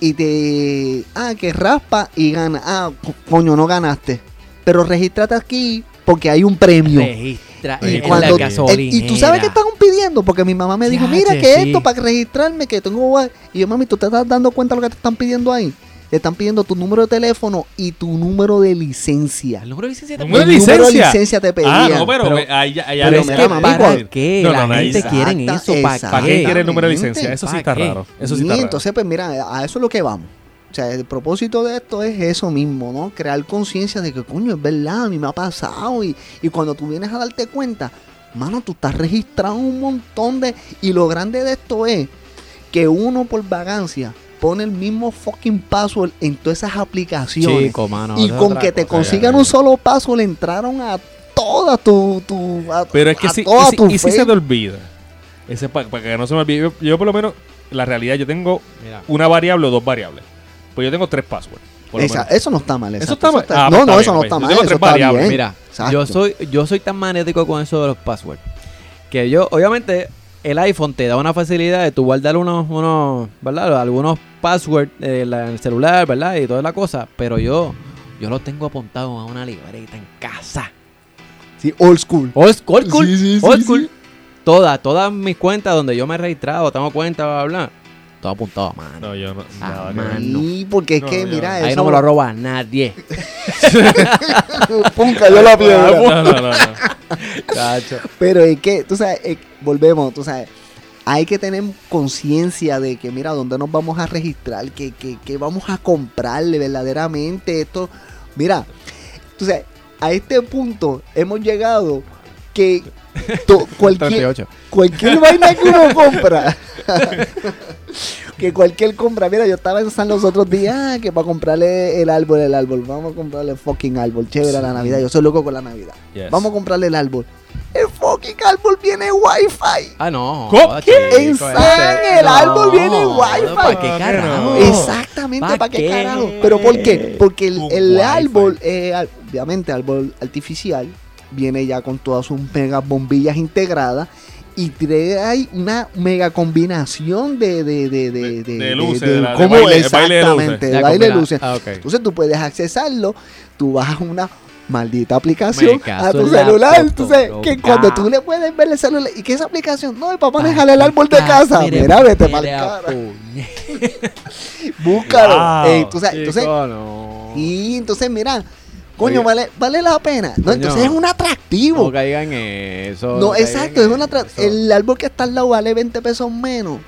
y te. Ah, que raspa y gana. Ah, co- coño, no ganaste. Pero regístrate aquí porque hay un premio. Registra Y, en cuando, la eh, y tú sabes que están pidiendo, porque mi mamá me dijo, mira que sí. esto para registrarme, que tengo... gua-". Y yo, mami, ¿tú te estás dando cuenta de lo que te están pidiendo ahí? Te están pidiendo tu número de teléfono y tu número de licencia. El número de licencia ¿Número de El número de licencia? te Ah, pedían. no, pero, Pero- ahí ya- ahí ya Pero le- es mira, que mami, ¿para qué? No, la no, no, gente exacta- quiere eso. ¿Para exactamente. ¿Para qué quiere el número de licencia? Eso sí ¿Pa' está qué? raro. Eso sí Y está raro. entonces, pues mira, a eso es lo que vamos. O sea, el propósito de esto es eso mismo, ¿no? Crear conciencia de que, coño, es verdad, a mí me ha pasado. Y, y cuando tú vienes a darte cuenta, mano, tú estás registrado un montón de... Y lo grande de esto es que uno por vagancia pone el mismo fucking password en todas esas aplicaciones. Chico, mano. y con que te cosa, consigan ya, un solo paso le entraron a toda tu... tu a, Pero es que a si, y si, tu y si se te olvida. Ese para que no se me olvide. Yo, yo por lo menos, la realidad, yo tengo Mira. una variable o dos variables. Pues yo tengo tres passwords. Esa- eso no está mal. Eso está mal. Ah, no, pues no, está eso no pues. está Yo mal. Eso está bien. Mira, Exacto. yo soy, yo soy tan magnético con eso de los passwords. Que yo, obviamente, el iPhone te da una facilidad de tú guardar unos, unos, ¿verdad? Algunos passwords eh, en el celular, ¿verdad? Y toda la cosa. Pero yo, yo los tengo apuntados a una libreta en casa. Sí, old school. Old school, old school, Sí, sí, sí, old school. Todas, todas mis cuentas donde yo me he registrado, tengo cuenta, bla, bla, bla. Todo apuntado a mano. No, yo no. Ah, que- no. Porque es No, que, yo- mira, Ahí eso... no me lo roba nadie. [laughs] Pum, cayó la piedra. No, no, no. Pero es que, tú sabes, eh, volvemos, tú sabes, hay que tener conciencia de que, mira, dónde nos vamos a registrar, que, que, que vamos a comprarle verdaderamente esto. Mira, tú sabes, a este punto hemos llegado que [laughs] to- cualquier, 38. cualquier vaina que uno compra, [laughs] que cualquier compra, mira, yo estaba en San los otros días, ah, que para comprarle el árbol, el árbol, vamos a comprarle el fucking árbol, chévere la Navidad, yo soy loco con la Navidad, Yes. vamos a comprarle el árbol. El fucking árbol viene wifi. Ah, no. ¿Qué? En ese- San, el árbol viene no, wifi. ¿Para qué carajo? Exactamente, ¿Pa' ¿para qué, qué? carajo? ¿Pero por qué? Porque el, el árbol, eh, obviamente, árbol artificial, viene ya con todas sus mega bombillas integradas y trae una mega combinación de, de, de, de, De- de luces, de cómo- baile- exactamente, luces. de baile luces. Ah. Entonces tú puedes accesarlo, tú vas a una maldita aplicación Me a tu celular. Tú sabes foto, que loca. cuando tú le puedes ver el celular, ¿y qué es esa aplicación? No, es para Pa' manejar el árbol de casa. mire, Mira, vete para el cara. [laughs] Búscalo. Wow. Eh, entonces, Chico, no. y entonces, mira, coño, Oye. vale, vale la pena. No, Coño. entonces es un atractivo. No caigan en eso. No, exacto, es un atractivo. El árbol que está al lado vale 20 pesos menos.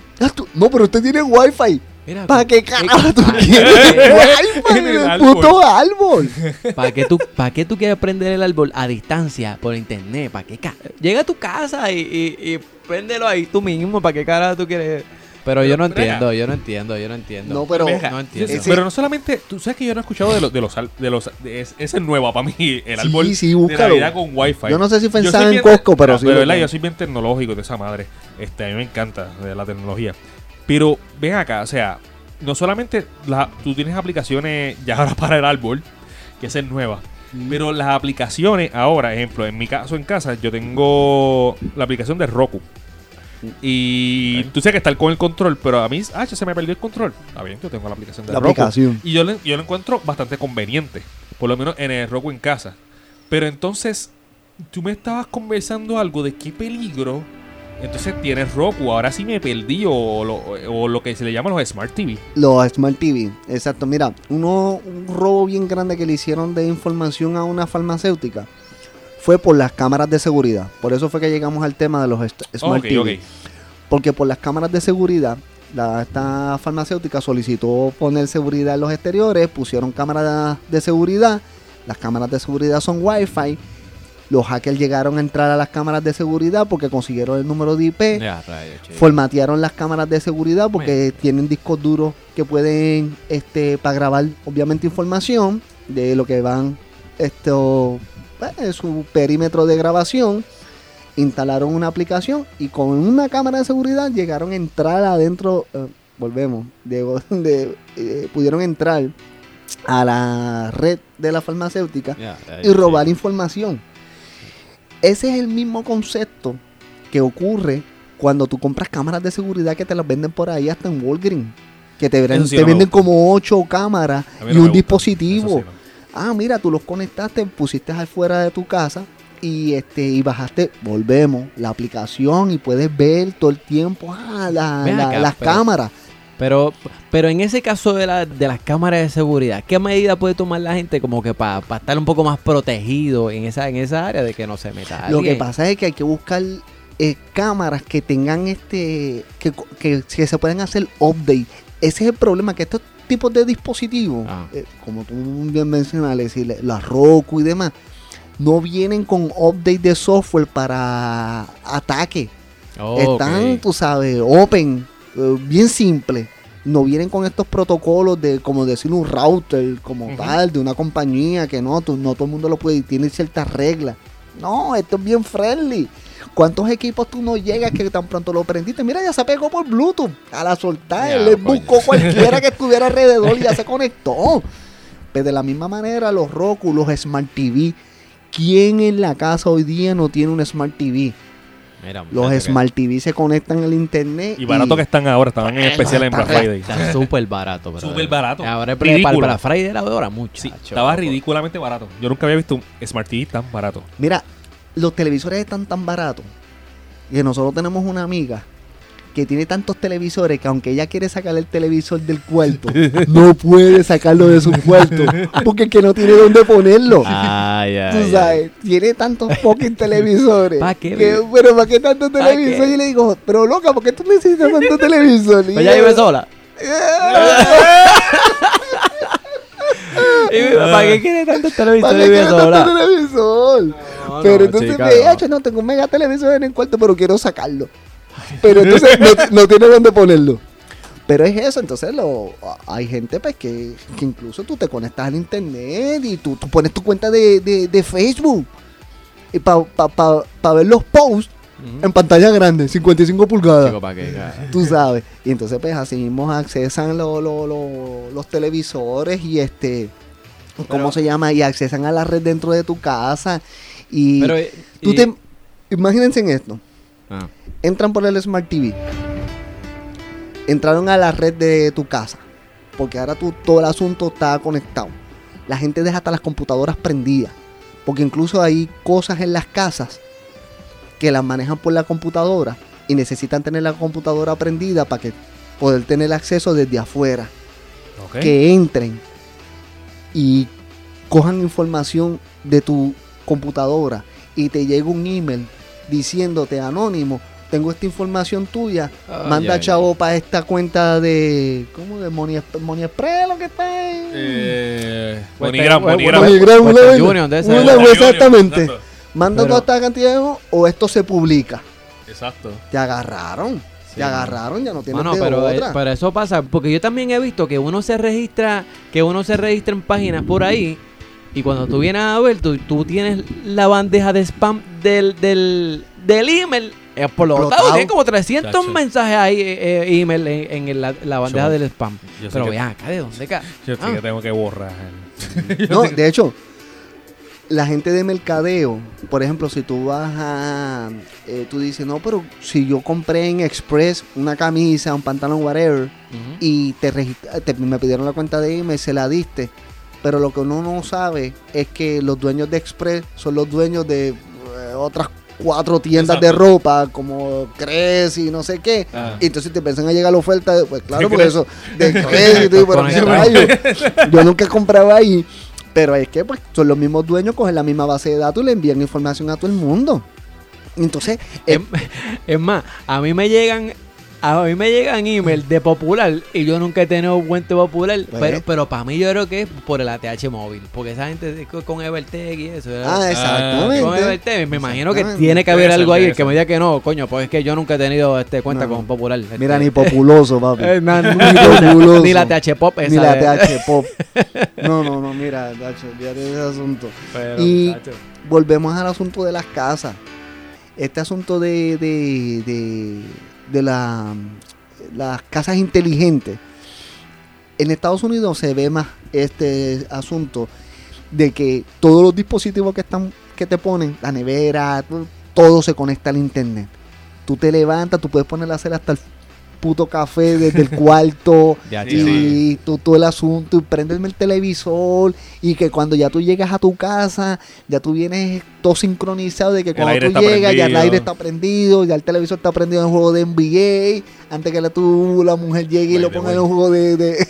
No, pero usted tiene wifi. ¿Para qué carajo tú [laughs] quieres Wi-Fi En el puto árbol? [laughs] ¿Para qué, tú, ¿Para qué tú quieres prender el árbol a distancia por internet? ¿Para qué Llega a tu casa y, y, y préndelo ahí tú mismo. ¿Para qué carajo tú quieres? Pero yo no Pero, entiendo, yo no entiendo, yo no entiendo. No, pero Venga, no entiendo. ese- Pero no solamente, tú sabes que yo no he escuchado de los, de los, de los, de es, ese es nuevo para mí, el Sí, árbol sí, de. Navidad con wifi. Yo no sé si fue en San Costco, pero Ah, sí Pero verdad, yo soy bien tecnológico de esa madre. Este, a mí me encanta la tecnología. Pero ven acá, o sea, no solamente la, tú tienes aplicaciones ya ahora [laughs] para el árbol, que esa es nueva. Pero las aplicaciones ahora, ejemplo, en mi caso en casa, yo tengo la aplicación de Roku. Y tú sabes que está con el control, pero a mí, ah, se me perdió el control. Está bien, yo tengo la aplicación de La Roku. aplicación. Y yo, le- yo lo encuentro bastante conveniente. Por lo menos en el Roku en casa. Pero entonces, tú me estabas conversando algo de qué peligro. Entonces tienes Roku. Ahora sí me perdí. O lo, o lo que se le llama los Smart TV. Los Smart TV, exacto. Mira, uno, un robo bien grande que le hicieron de información a una farmacéutica fue por las cámaras de seguridad. Por eso fue que llegamos al tema de los Smart Ok, TV. ok. Porque por las cámaras de seguridad, la, esta farmacéutica solicitó poner seguridad en los exteriores, pusieron cámaras de seguridad. Las cámaras de seguridad son Wi-Fi. Los hackers llegaron a entrar a las cámaras de seguridad porque consiguieron el número de IP. Formatearon las cámaras de seguridad porque tienen discos duros que pueden, este, para grabar, obviamente, información de lo que van, esto, pues, su perímetro de grabación. Instalaron una aplicación y con una cámara de seguridad llegaron a entrar adentro, eh, volvemos, de- [laughs] eh, pudieron entrar a la red de la farmacéutica y robar información. Ese es el mismo concepto que ocurre cuando tú compras cámaras de seguridad que te las venden por ahí hasta en Walgreens. Que te, Eso sí te no me venden como ocho cámaras y no un dispositivo. Ah, mira, tú los conectaste, pusiste afuera de tu casa y este y bajaste, volvemos, la aplicación y puedes ver todo el tiempo ah, la- la- acá, las pero- cámaras. Pero, pero en ese caso de, la- de las cámaras de seguridad, ¿qué medida puede tomar la gente como que para estar un poco más protegido en esa, en esa área de que no se meta Lo que alguien? pasa es que hay que buscar eh, cámaras que tengan este que, que, que se puedan hacer update. Ese es el problema, que estos tipos de dispositivos, Ah. eh, como tú bien mencionas, decirle, las Roku y demás, no vienen con update de software para ataque. Oh, Están, ok. tú sabes, open, eh, bien simple. No vienen con estos protocolos de, como decir, un router como tal, de una compañía que no, tú- no todo el mundo lo puede, tiene ciertas reglas. No, esto es bien friendly. ¿Cuántos equipos tú no llegas que tan pronto lo prendiste? Mira, ya se pegó por Bluetooth. A la soltar, Ya, le buscó cualquiera que [laughs] estuviera alrededor y ya se conectó. Pero de la misma manera, los Roku, los Smart TV. ¿Quién en la casa hoy día no tiene un Smart TV? Mira, Los que Smart TV se conectan al internet. Y barato que están ahora, estaban en especial en Black Friday. Está súper barato. brother. Súper barato. Ahora para. Black Friday era ahora mucho. Sí, estaba ridículamente barato. Yo nunca había visto un Smart TV tan barato. Mira, los televisores están tan baratos que nosotros tenemos una amiga que tiene tantos televisores que aunque ella quiere sacar el televisor del cuarto, [laughs] no puede sacarlo de su cuarto porque es que no tiene dónde ponerlo. Tú sabes, tiene tantos fucking televisores. ¿Pa' qué, que- pero ¿para qué tantos ¿Pa' televisores? Y le digo, pero loca, ¿por qué tú necesitas tanto [laughs] televisor? Y Pues ella- vive sola. [laughs] ¿Para qué quiere tanto televisor? ¿Para qué quiere tanto televisor? No, pero no, entonces chica, ve, no. "Acho, no, tengo un mega televisor en el cuarto, pero quiero sacarlo. Pero [laughs] entonces no, no tiene dónde ponerlo. Pero es eso, entonces lo, hay gente pues que, que incluso tú te conectas al internet y tú, tú pones tu cuenta de, de- de Facebook y para pa, pa- pa ver los posts en pantalla grande, 55 pulgadas. Chico, ¿para qué? Tú sabes. Y entonces, pues así mismo accesan lo- lo- los televisores y este. ¿Cómo Pero- se llama? Y accesan a la red dentro de tu casa. Y Pero, tú y- te. Imagínense en esto. Ah, Entran por el Smart TV. Entraron a la red de tu casa. Porque ahora tú, todo el asunto está conectado. La gente deja hasta las computadoras prendidas. Porque incluso hay cosas en las casas que las manejan por la computadora y necesitan tener la computadora prendida para que poder tener acceso desde afuera. Que entren y cojan información de tu computadora y te llega un email diciéndote anónimo, tengo esta información tuya, Ay, manda chavo para esta cuenta de, ¿cómo? De Money, Exp- Money Express, lo que está en... Eh, Monigram, Monigram. Exactamente. Manda toda esta cantidad de ojos o esto se publica. Exacto. Te agarraron. Sí, te agarraron, ya no tienes de pero, eh, otra. pero eso pasa, porque yo también he visto que uno se registra, que uno se registra en páginas por ahí, y cuando tú vienes a ver, tú, tú tienes la bandeja de spam del, del, del email explotado. Explotado. Tienes como 300 Chacho. mensajes ahí, eh, eh, email en, en la, la bandeja Yo- del spam. Pero vean acá, ¿de dónde acá? Yo sí Ah. que tengo que borrar. [laughs] No, de hecho, la gente de mercadeo, por ejemplo, si tú vas a. eh, tú dices, no, pero si yo compré en Express una camisa, un pantalón, whatever, y te, te- me pidieron la cuenta de email, se la diste. Pero lo que uno no sabe es que los dueños de Express son los dueños de eh, otras cuatro tiendas de ropa, como Cres y no sé qué. Ah. Y entonces te empiezan a llegar la oferta, de- pues claro, ¿De por eso, de [laughs] rayos. Yo nunca compraba ahí. Pero es que pues son los mismos dueños, cogen la misma base de datos y le envían información a todo el mundo. Entonces, eh, Es, [laughs] es más, a mí me llegan a mí me llegan emails de popular y yo nunca he tenido puente popular, Pues. pero, pero para mí yo creo que es por el ATH móvil, porque esa gente con- con Evertech y eso. ¿verdad? ah, con exactamente. Evertech, me imagino que tiene que haber algo ahí. El que me diga que no, coño, pues es que yo nunca he tenido este cuenta No. con popular. Mira, este. ni populoso, papi. [laughs] Eh, [laughs] ni, populoso. ni la TH Pop esa Ni la TH Pop. [laughs] No, no, no, mira, Tacho, de ese asunto. Pero, Y muchacho. volvemos al asunto de las casas. Este asunto de, de, de, de la, las casas inteligentes. En Estados Unidos se ve más este asunto de que todos los dispositivos que están que te ponen, la nevera, todo, se conecta al internet. Tú te levantas, tú puedes poner a hacer hasta el puto café desde el cuarto [laughs] Ya, y tú- todo el asunto y prendes el televisor y que cuando ya tú llegas a tu casa ya tú vienes todo sincronizado de que cuando tú llegas ya el aire está prendido ya el televisor está prendido en el juego de NBA antes que la, tu, la mujer llegue y lo ponga en un juego de... de-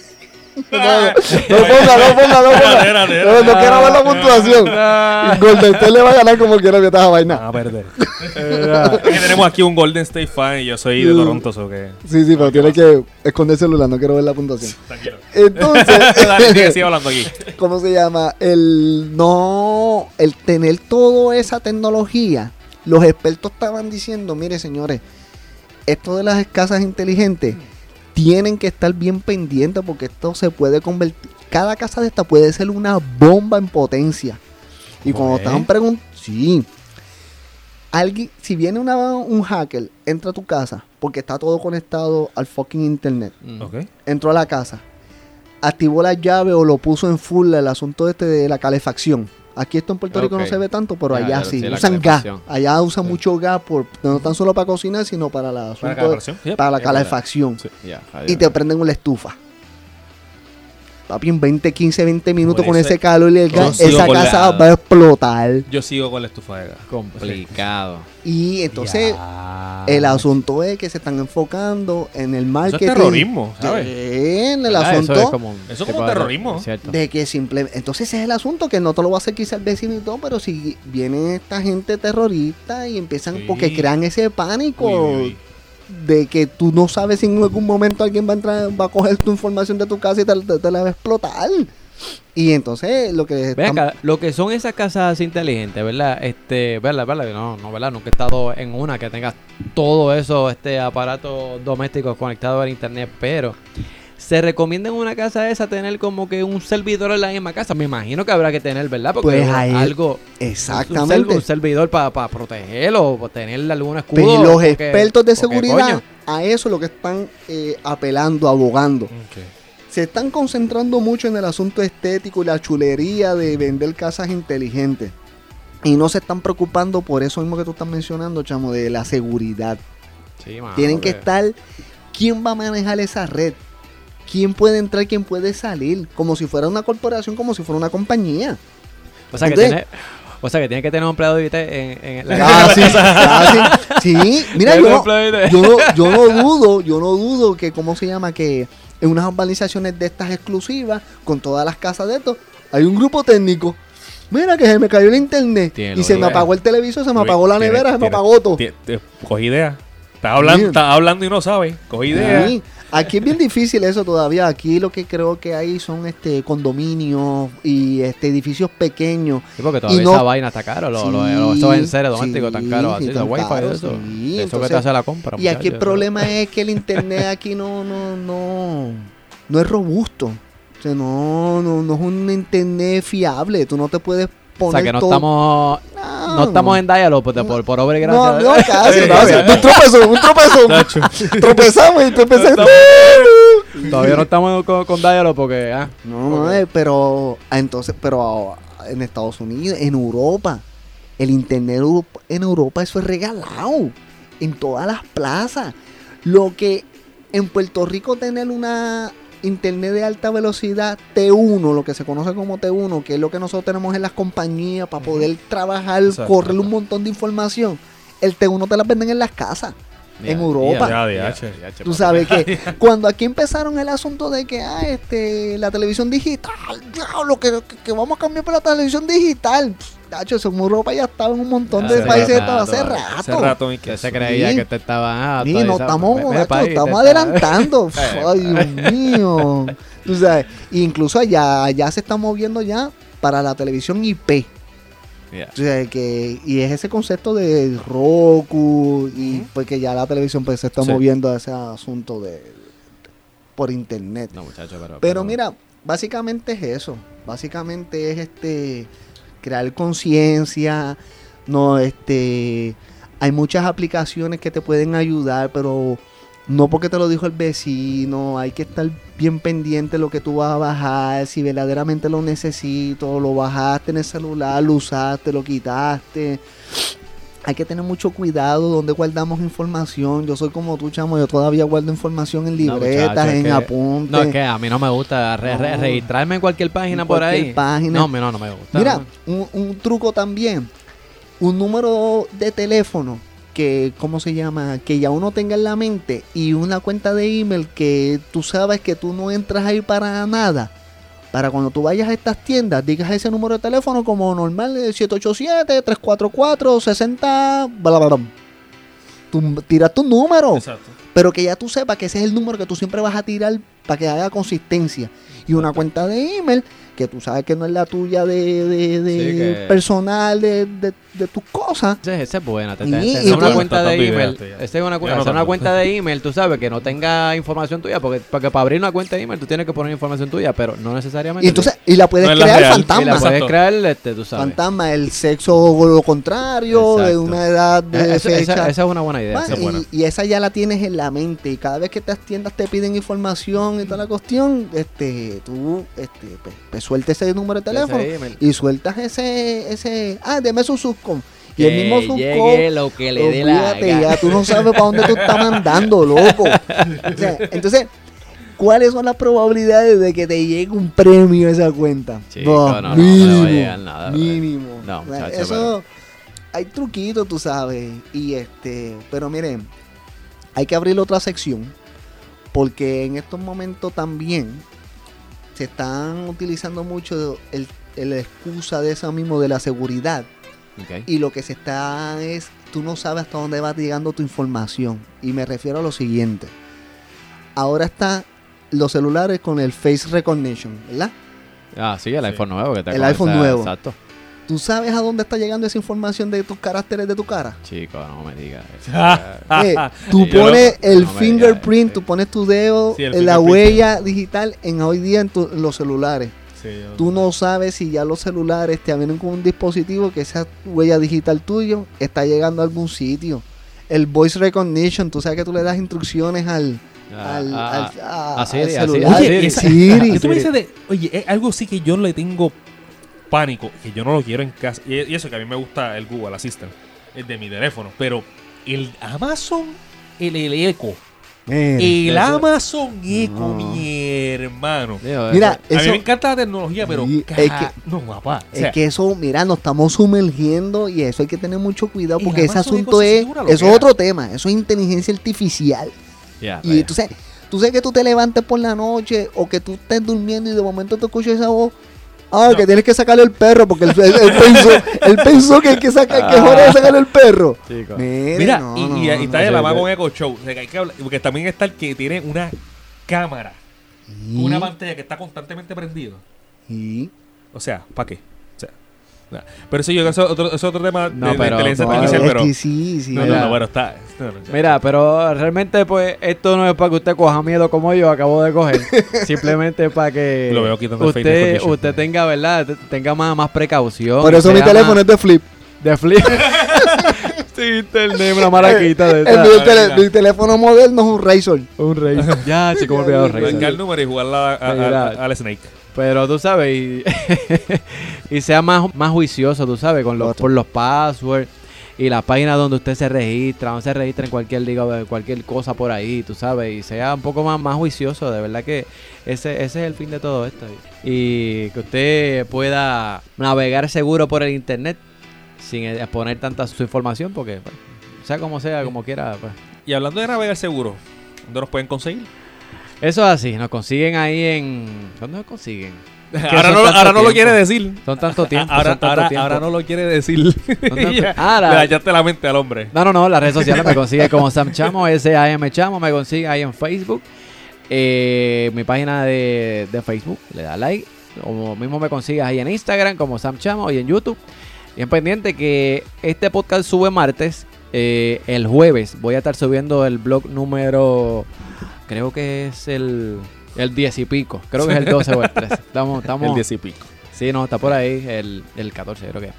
no, ponga, no ponga, no ponga. No, quiero ver la puntuación. Ah. Golden State le va a ganar como quiera que esta vaina. A perder. tenemos aquí un Golden State fan y yo soy de Toronto, so que. Sí, sí, pero tiene que esconder el celular, no quiero ver la puntuación. Entonces. ¿cómo se llama? El no, el tener toda esa tecnología. Los expertos estaban diciendo, mire señores, esto de las casas inteligentes tienen que estar bien pendientes porque esto se puede convertir, cada casa de esta puede ser una bomba en potencia. Y ¿Cómo cuando es? estaban preguntando, sí, alguien, si viene una- un hacker, entra a tu casa porque está todo conectado al fucking internet Mm. Ok. entró a la casa, activó la llave o lo puso en full el asunto este de la calefacción. Aquí esto en Puerto Rico no se ve tanto, pero Ya, allá ya, sí. usan gas. Allá usan mucho gas, por, no tan solo para cocinar, sino para la, asunto- Para la calefacción. Yep. para la Sí, calefacción. Sí, ya, Y te prenden una estufa. Papi, en 20, 15, 20 minutos con ese calor y el gas, esa la- casa va a explotar. Yo sigo con la estufa de gas. complicado. Y entonces, Ya. el asunto es que se están enfocando en el Eso es marketing. terrorismo, ¿sabes? En el ¿Verdad? asunto. Eso es como, un Eso como de- terrorismo. De que simplemente. Entonces ese es el asunto, que no te lo va a hacer quizá el vecino y todo, pero si viene esta gente terrorista y empiezan, Sí. porque crean ese pánico Uy, uy, uy. De que tú no sabes si en algún momento alguien va a entrar, va a coger tu información de tu casa y te, te- te la va a explotar. Y entonces lo que Ve están- acá, lo que son esas casas inteligentes, ¿verdad? Este, ¿verdad? ¿verdad? No, no, ¿verdad? Nunca he estado en una que tenga todo eso, este aparatos domésticos conectados al internet, pero se recomienda en una casa esa tener como que un servidor en la misma casa. Me imagino que habrá que tener, ¿verdad? Porque Pues ahí- algo, un, exactamente. serv- un servidor para protegerlo, para tenerle algún escudo. Pero los porque- expertos de seguridad a eso es lo que están eh, apelando, abogando. Se están concentrando mucho en el asunto estético y la chulería de vender casas inteligentes. Y no se están preocupando por eso mismo que tú estás mencionando, chamo, de la seguridad. sí, Tienen que estar, ¿quién va a manejar esa red? ¿Quién puede entrar, quién puede salir? Como si fuera una corporación, como si fuera una compañía. O sea, que tiene, o sea, que tiene que tener un empleado de en, en la Ah, [laughs] sí, ah, sí. Sí, mira, Tiene yo no, yo, no, yo no dudo, yo no dudo que, ¿cómo se llama? Que en unas urbanizaciones de estas exclusivas, con todas las casas de estos, hay un grupo técnico. Mira que se me cayó el internet Tiene y se me apagó el televisor, se me apagó la tiene- nevera, se me apagó todo. ti- Cogí idea. Estás hablando, estás hablando y no sabes. Coge idea. Sí. Aquí es bien difícil eso todavía. Aquí lo que creo que hay son este condominios y este edificios pequeños. Sí, porque todavía no- esa vaina está caro. Lo, lo- Sí, lo- en domésticos sí, tan caros. sí, Así, tan wifi y caros, eso. Eso que te hace la compra. Y aquí el problema es que el internet [laughs] aquí no, no, no, no es robusto. O sea, no, no, no es un internet fiable. Tú no te puedes O sea, que no todo- estamos, No. no estamos en diálogo por, por, por obra y No, gracia. no, [laughs] casi, Sí, casi. Un tropezón, un tropezón. Tropezamos y empezaste. Todavía no estamos con, con diálogo porque... Ah, No, no, eh, pero ah, entonces, pero ah, en Estados Unidos, en Europa, el internet en Europa eso es regalado en todas las plazas. Lo que en Puerto Rico tener una internet de alta velocidad T1, lo que se conoce como T1, que es lo que nosotros tenemos en las compañías para poder trabajar, Exacto. correr un montón de información. El T1 te las venden en las casas. En Europa. Ya, ya, Tú sabes que [laughs] cuando aquí empezaron el asunto de que ah, este, la televisión digital, diablo, que, que, que vamos a cambiar para la televisión digital. Pff, Tacho, eso en Europa ya estaba en un montón de países rato, hace rato. Hace rato, Que que se creía que te estaba... Sí, no estamos, estamos adelantando. [laughs] Ay, Dios mío. Tú sabes, incluso allá ya se está moviendo ya para la televisión IP. O sea, que, y es ese concepto de Roku y porque ya la televisión pues se está Sí. moviendo a ese asunto de por internet. No, muchacho, pero... Pero mira, básicamente es eso. Básicamente es este crear conciencia. No, este. Hay muchas aplicaciones que te pueden ayudar, pero no porque te lo dijo el vecino. Hay que estar bien pendiente de lo que tú vas a bajar. Si verdaderamente lo necesito, lo bajaste en el celular, lo usaste, lo quitaste. Hay que tener mucho cuidado donde guardamos información. Yo soy como tú, chamo. Yo todavía guardo información en libretas, en que- apuntes. No, es que a mí no me gusta re- re- No. registrarme en cualquier página En por ahí. página. No, no, no me gusta. Mira, un, un truco también. Un número de teléfono que, ¿cómo se llama? Que ya uno tenga en la mente y una cuenta de email que tú sabes que tú no entras ahí para nada. Para cuando tú vayas a estas tiendas, digas ese número de teléfono como normal, eh, 787-344-60, bla, bla, bla. Tú tiras tu número Exacto. pero que ya tú sepas que ese es el número que tú siempre vas a tirar para que haya consistencia. Y una cuenta de email que tú sabes que no es la tuya de, de- de Sí, que- personal de, de- de tus cosas. Esa, esa es buena. Te, Y- te- te- y hacer una tú- cuenta de email. Esa es una, no cuenta de email, tú sabes, que no tenga información tuya. Porque, porque para abrir una cuenta de email tú tienes que poner información tuya, pero no necesariamente. Y entonces, y la puedes No es la crear real. Y la fantasma. Exacto. puedes crear, este, tú sabes. Fantasma, el sexo o lo contrario, de una edad de esa, esa- fecha. esa es una buena idea. Ah, esa y, buena. y esa ya la tienes en la mente. Y cada vez que estas tiendas te piden información y toda la cuestión, este, tú este, pues, pues suelta ese número de teléfono y sueltas ese, ese, ah, deme su subcom. Y el mismo subcom, lo que le dé la gana. ya tú no sabes para dónde tú estás mandando, loco. [laughs] O sea, entonces, ¿cuáles son las probabilidades de que te llegue un premio a esa cuenta? Chico, no, no, no me va a llegar nada, mínimo. No, O sea, muchacho, eso, hay truquitos, tú sabes. Y este, pero miren, hay que abrir otra sección porque en estos momentos también se están utilizando mucho el, el excusa de eso mismo de la seguridad y lo que se está es tú no sabes hasta dónde va llegando tu información y me refiero a lo siguiente ahora está los celulares con el face recognition verdad Ah, sí, el iPhone nuevo. Que te El iPhone nuevo. Exacto. Tú sabes a dónde está llegando esa información de tus caracteres de tu cara Chico, no me digas eso. [laughs] Eh, [laughs] tú pones el No fingerprint, tú pones tu dedo Sí, el en la huella digital en hoy día en, tu- en los celulares. Sí, Tú no sabes si ya los celulares te vienen con un dispositivo que esa huella digital tuyo está llegando a algún sitio. El voice recognition, tú sabes que tú le das instrucciones al, Ah, al, ah, al- a- a al Siri, a celular. Siri. Oye, esa- Siri. ¿qué tú me dices de, oye, es algo sí que yo le tengo pánico, que yo no lo quiero en casa. Y eso que a mí me gusta el Google Assistant, el de mi teléfono. Pero el Amazon, el, el Echo, el eso- Amazon Echo, No. mi hermano. Mira, eso- a mí me encanta la tecnología, pero ca- es que- no, papá. o Es sea, que eso, mira, nos estamos sumergiendo y eso hay que tener mucho cuidado porque ese Amazon asunto es, eso es otro tema, eso es inteligencia artificial. ya, Y tú sabes, tú sabes que tú te levantes por la noche o que tú estés durmiendo y de momento te escuchas esa voz Ah, que tienes que sacarle el perro porque él, él- él pensó, él pensó que hay que sacar, que es hora de sacarle el perro. Chico. Mira, no, y, no, y- y está no, de la con Echo Show. O sea, que hay que hablar- porque también está el que tiene una cámara con una pantalla que está constantemente prendido. Y- O sea, ¿para qué? Pero eso yo eso es otro, eso es otro tema de, No, de pero- inteligencia no, artificial, es pero que sí, sí. no, no, Mira. no, bueno, está. Mira, pero realmente pues esto no es para que usted coja miedo como yo acabo de coger. [laughs] Simplemente es para que Lo veo usted, usted tenga, ¿verdad? Te- Tenga más, más precaución. Por eso mi teléfono más es de flip. de flip. [laughs] sí, internet, una maraquita de [laughs] El, esa. mi, tele- mi teléfono moderno es un Razor. Un rey. Ya, chico, me he olvidado rey. Marcar el número y jugarla a- a- a- al Snake. Pero tú sabes, y, [laughs] y sea más, más juicioso, tú sabes, con los, por los passwords y las páginas donde usted se registra, donde se registra en cualquier liga, cualquier cosa por ahí, tú sabes, y sea un poco más, más juicioso, de verdad que ese, ese es el fin de todo esto. Y que usted pueda navegar seguro por el internet sin exponer tanta su información, porque pues, sea como sea, como quiera, pues. Y hablando de navegar seguro, ¿dónde nos pueden conseguir? Eso es así, nos consiguen ahí en... ¿Dónde nos consiguen? [laughs] Ahora no, ahora no lo quiere decir. Son tanto [laughs] tiempo, ahora, tanto ahora, tiempo. ahora no lo quiere decir. [laughs] ¿Dónde- Ya, Ah, la- le dañaste la mente al hombre. No, no, no, las redes sociales me consigue como Sam Chamo, S-A-M Chamo, me consigue ahí en Facebook. Eh, mi página de, de Facebook, le da like. Como mismo me consigues ahí en Instagram como Sam Chamo y en YouTube. Bien pendiente que este podcast sube martes. eh, el jueves voy a estar subiendo el blog número, creo que es el, el 10 y pico. Creo que es el 12 o el 13. Estamos, [laughs] estamos, El 10 y pico. Sí, no, está por ahí el, el 14, creo que. es.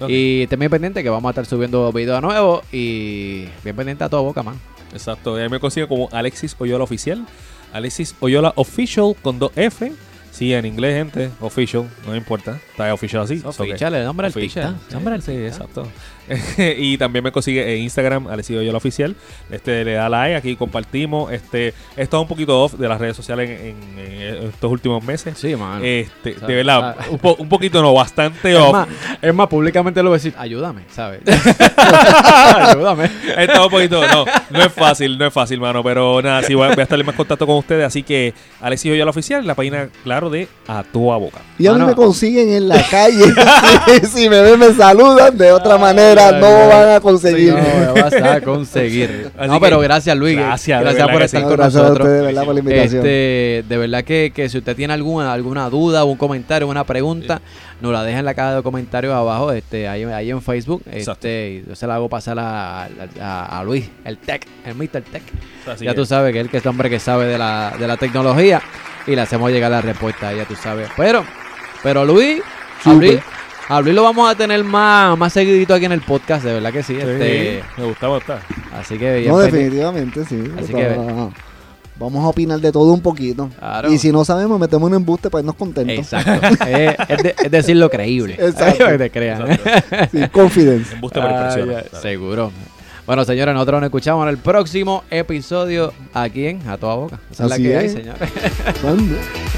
Ok. Y estén bien pendiente que vamos a estar subiendo videos nuevos y bien pendiente a toda boca, man. Exacto. Y ahí me consigue como Alexis Oyola Oficial. Alexis Oyola Official con dos F. Sí, en inglés, gente. Official. No me importa. Está official así. so que- Oficial, el nombre artista. Nombre Sí, exacto. [laughs] y también me consigue en Instagram, Alexis Oyola Oficial. Este, le da like, aquí compartimos. Este, he estado un poquito off de las redes sociales en, en- en estos últimos meses. Sí, man. Este, de verdad, un, po- un poquito no, bastante es, off. más, es más, públicamente lo voy a decir, ayúdame, ¿sabes? [laughs] [laughs] ayúdame. He estado un poquito, no, no es fácil, no es fácil, mano, pero nada, sí voy a, voy a estar en más contacto con ustedes, así que Alexis Oyola Oficial, la página, claro, de A Toda Boca. Y a mí me consiguen en la calle. [laughs] [laughs] si, me ven, me saludan. De otra manera, ay, no ay. van a conseguir. No, me vas a [laughs] conseguir. Así no, que- pero gracias, Luis. Gracias, de por estar sí. Con gracias a nosotros. ustedes, ¿verdad? Por la invitación. Este, de verdad que, que si usted tiene alguna alguna duda, un comentario, una pregunta, nos la deja en la caja de comentarios abajo, este, ahí, ahí en Facebook. Exacto. Este, yo se la hago pasar a, a- a Luis, el tech, el Mr. Tech. Así ya que- tú sabes que él que es el hombre que sabe de la, de la tecnología y le hacemos llegar la respuesta, ya tú sabes. Pero, pero Luis, a. Luis, a Luis lo vamos a tener más, más seguidito aquí en el podcast, de verdad que sí. Este, me gusta, me gusta. así que bien No, pendiente. definitivamente, sí. Así Va- que- Vamos a opinar de todo un poquito. Claro. Y si no sabemos, metemos un embuste para irnos contentos. Exacto. [laughs] es, es de- es decir lo creíble. Exacto. [laughs] que te crean. Sí, confidence. Embuste por Ah, seguro. Bueno, señores, nosotros nos escuchamos en el próximo episodio aquí en A Toda Boca. Esa es la Así hay, es. señores. [laughs]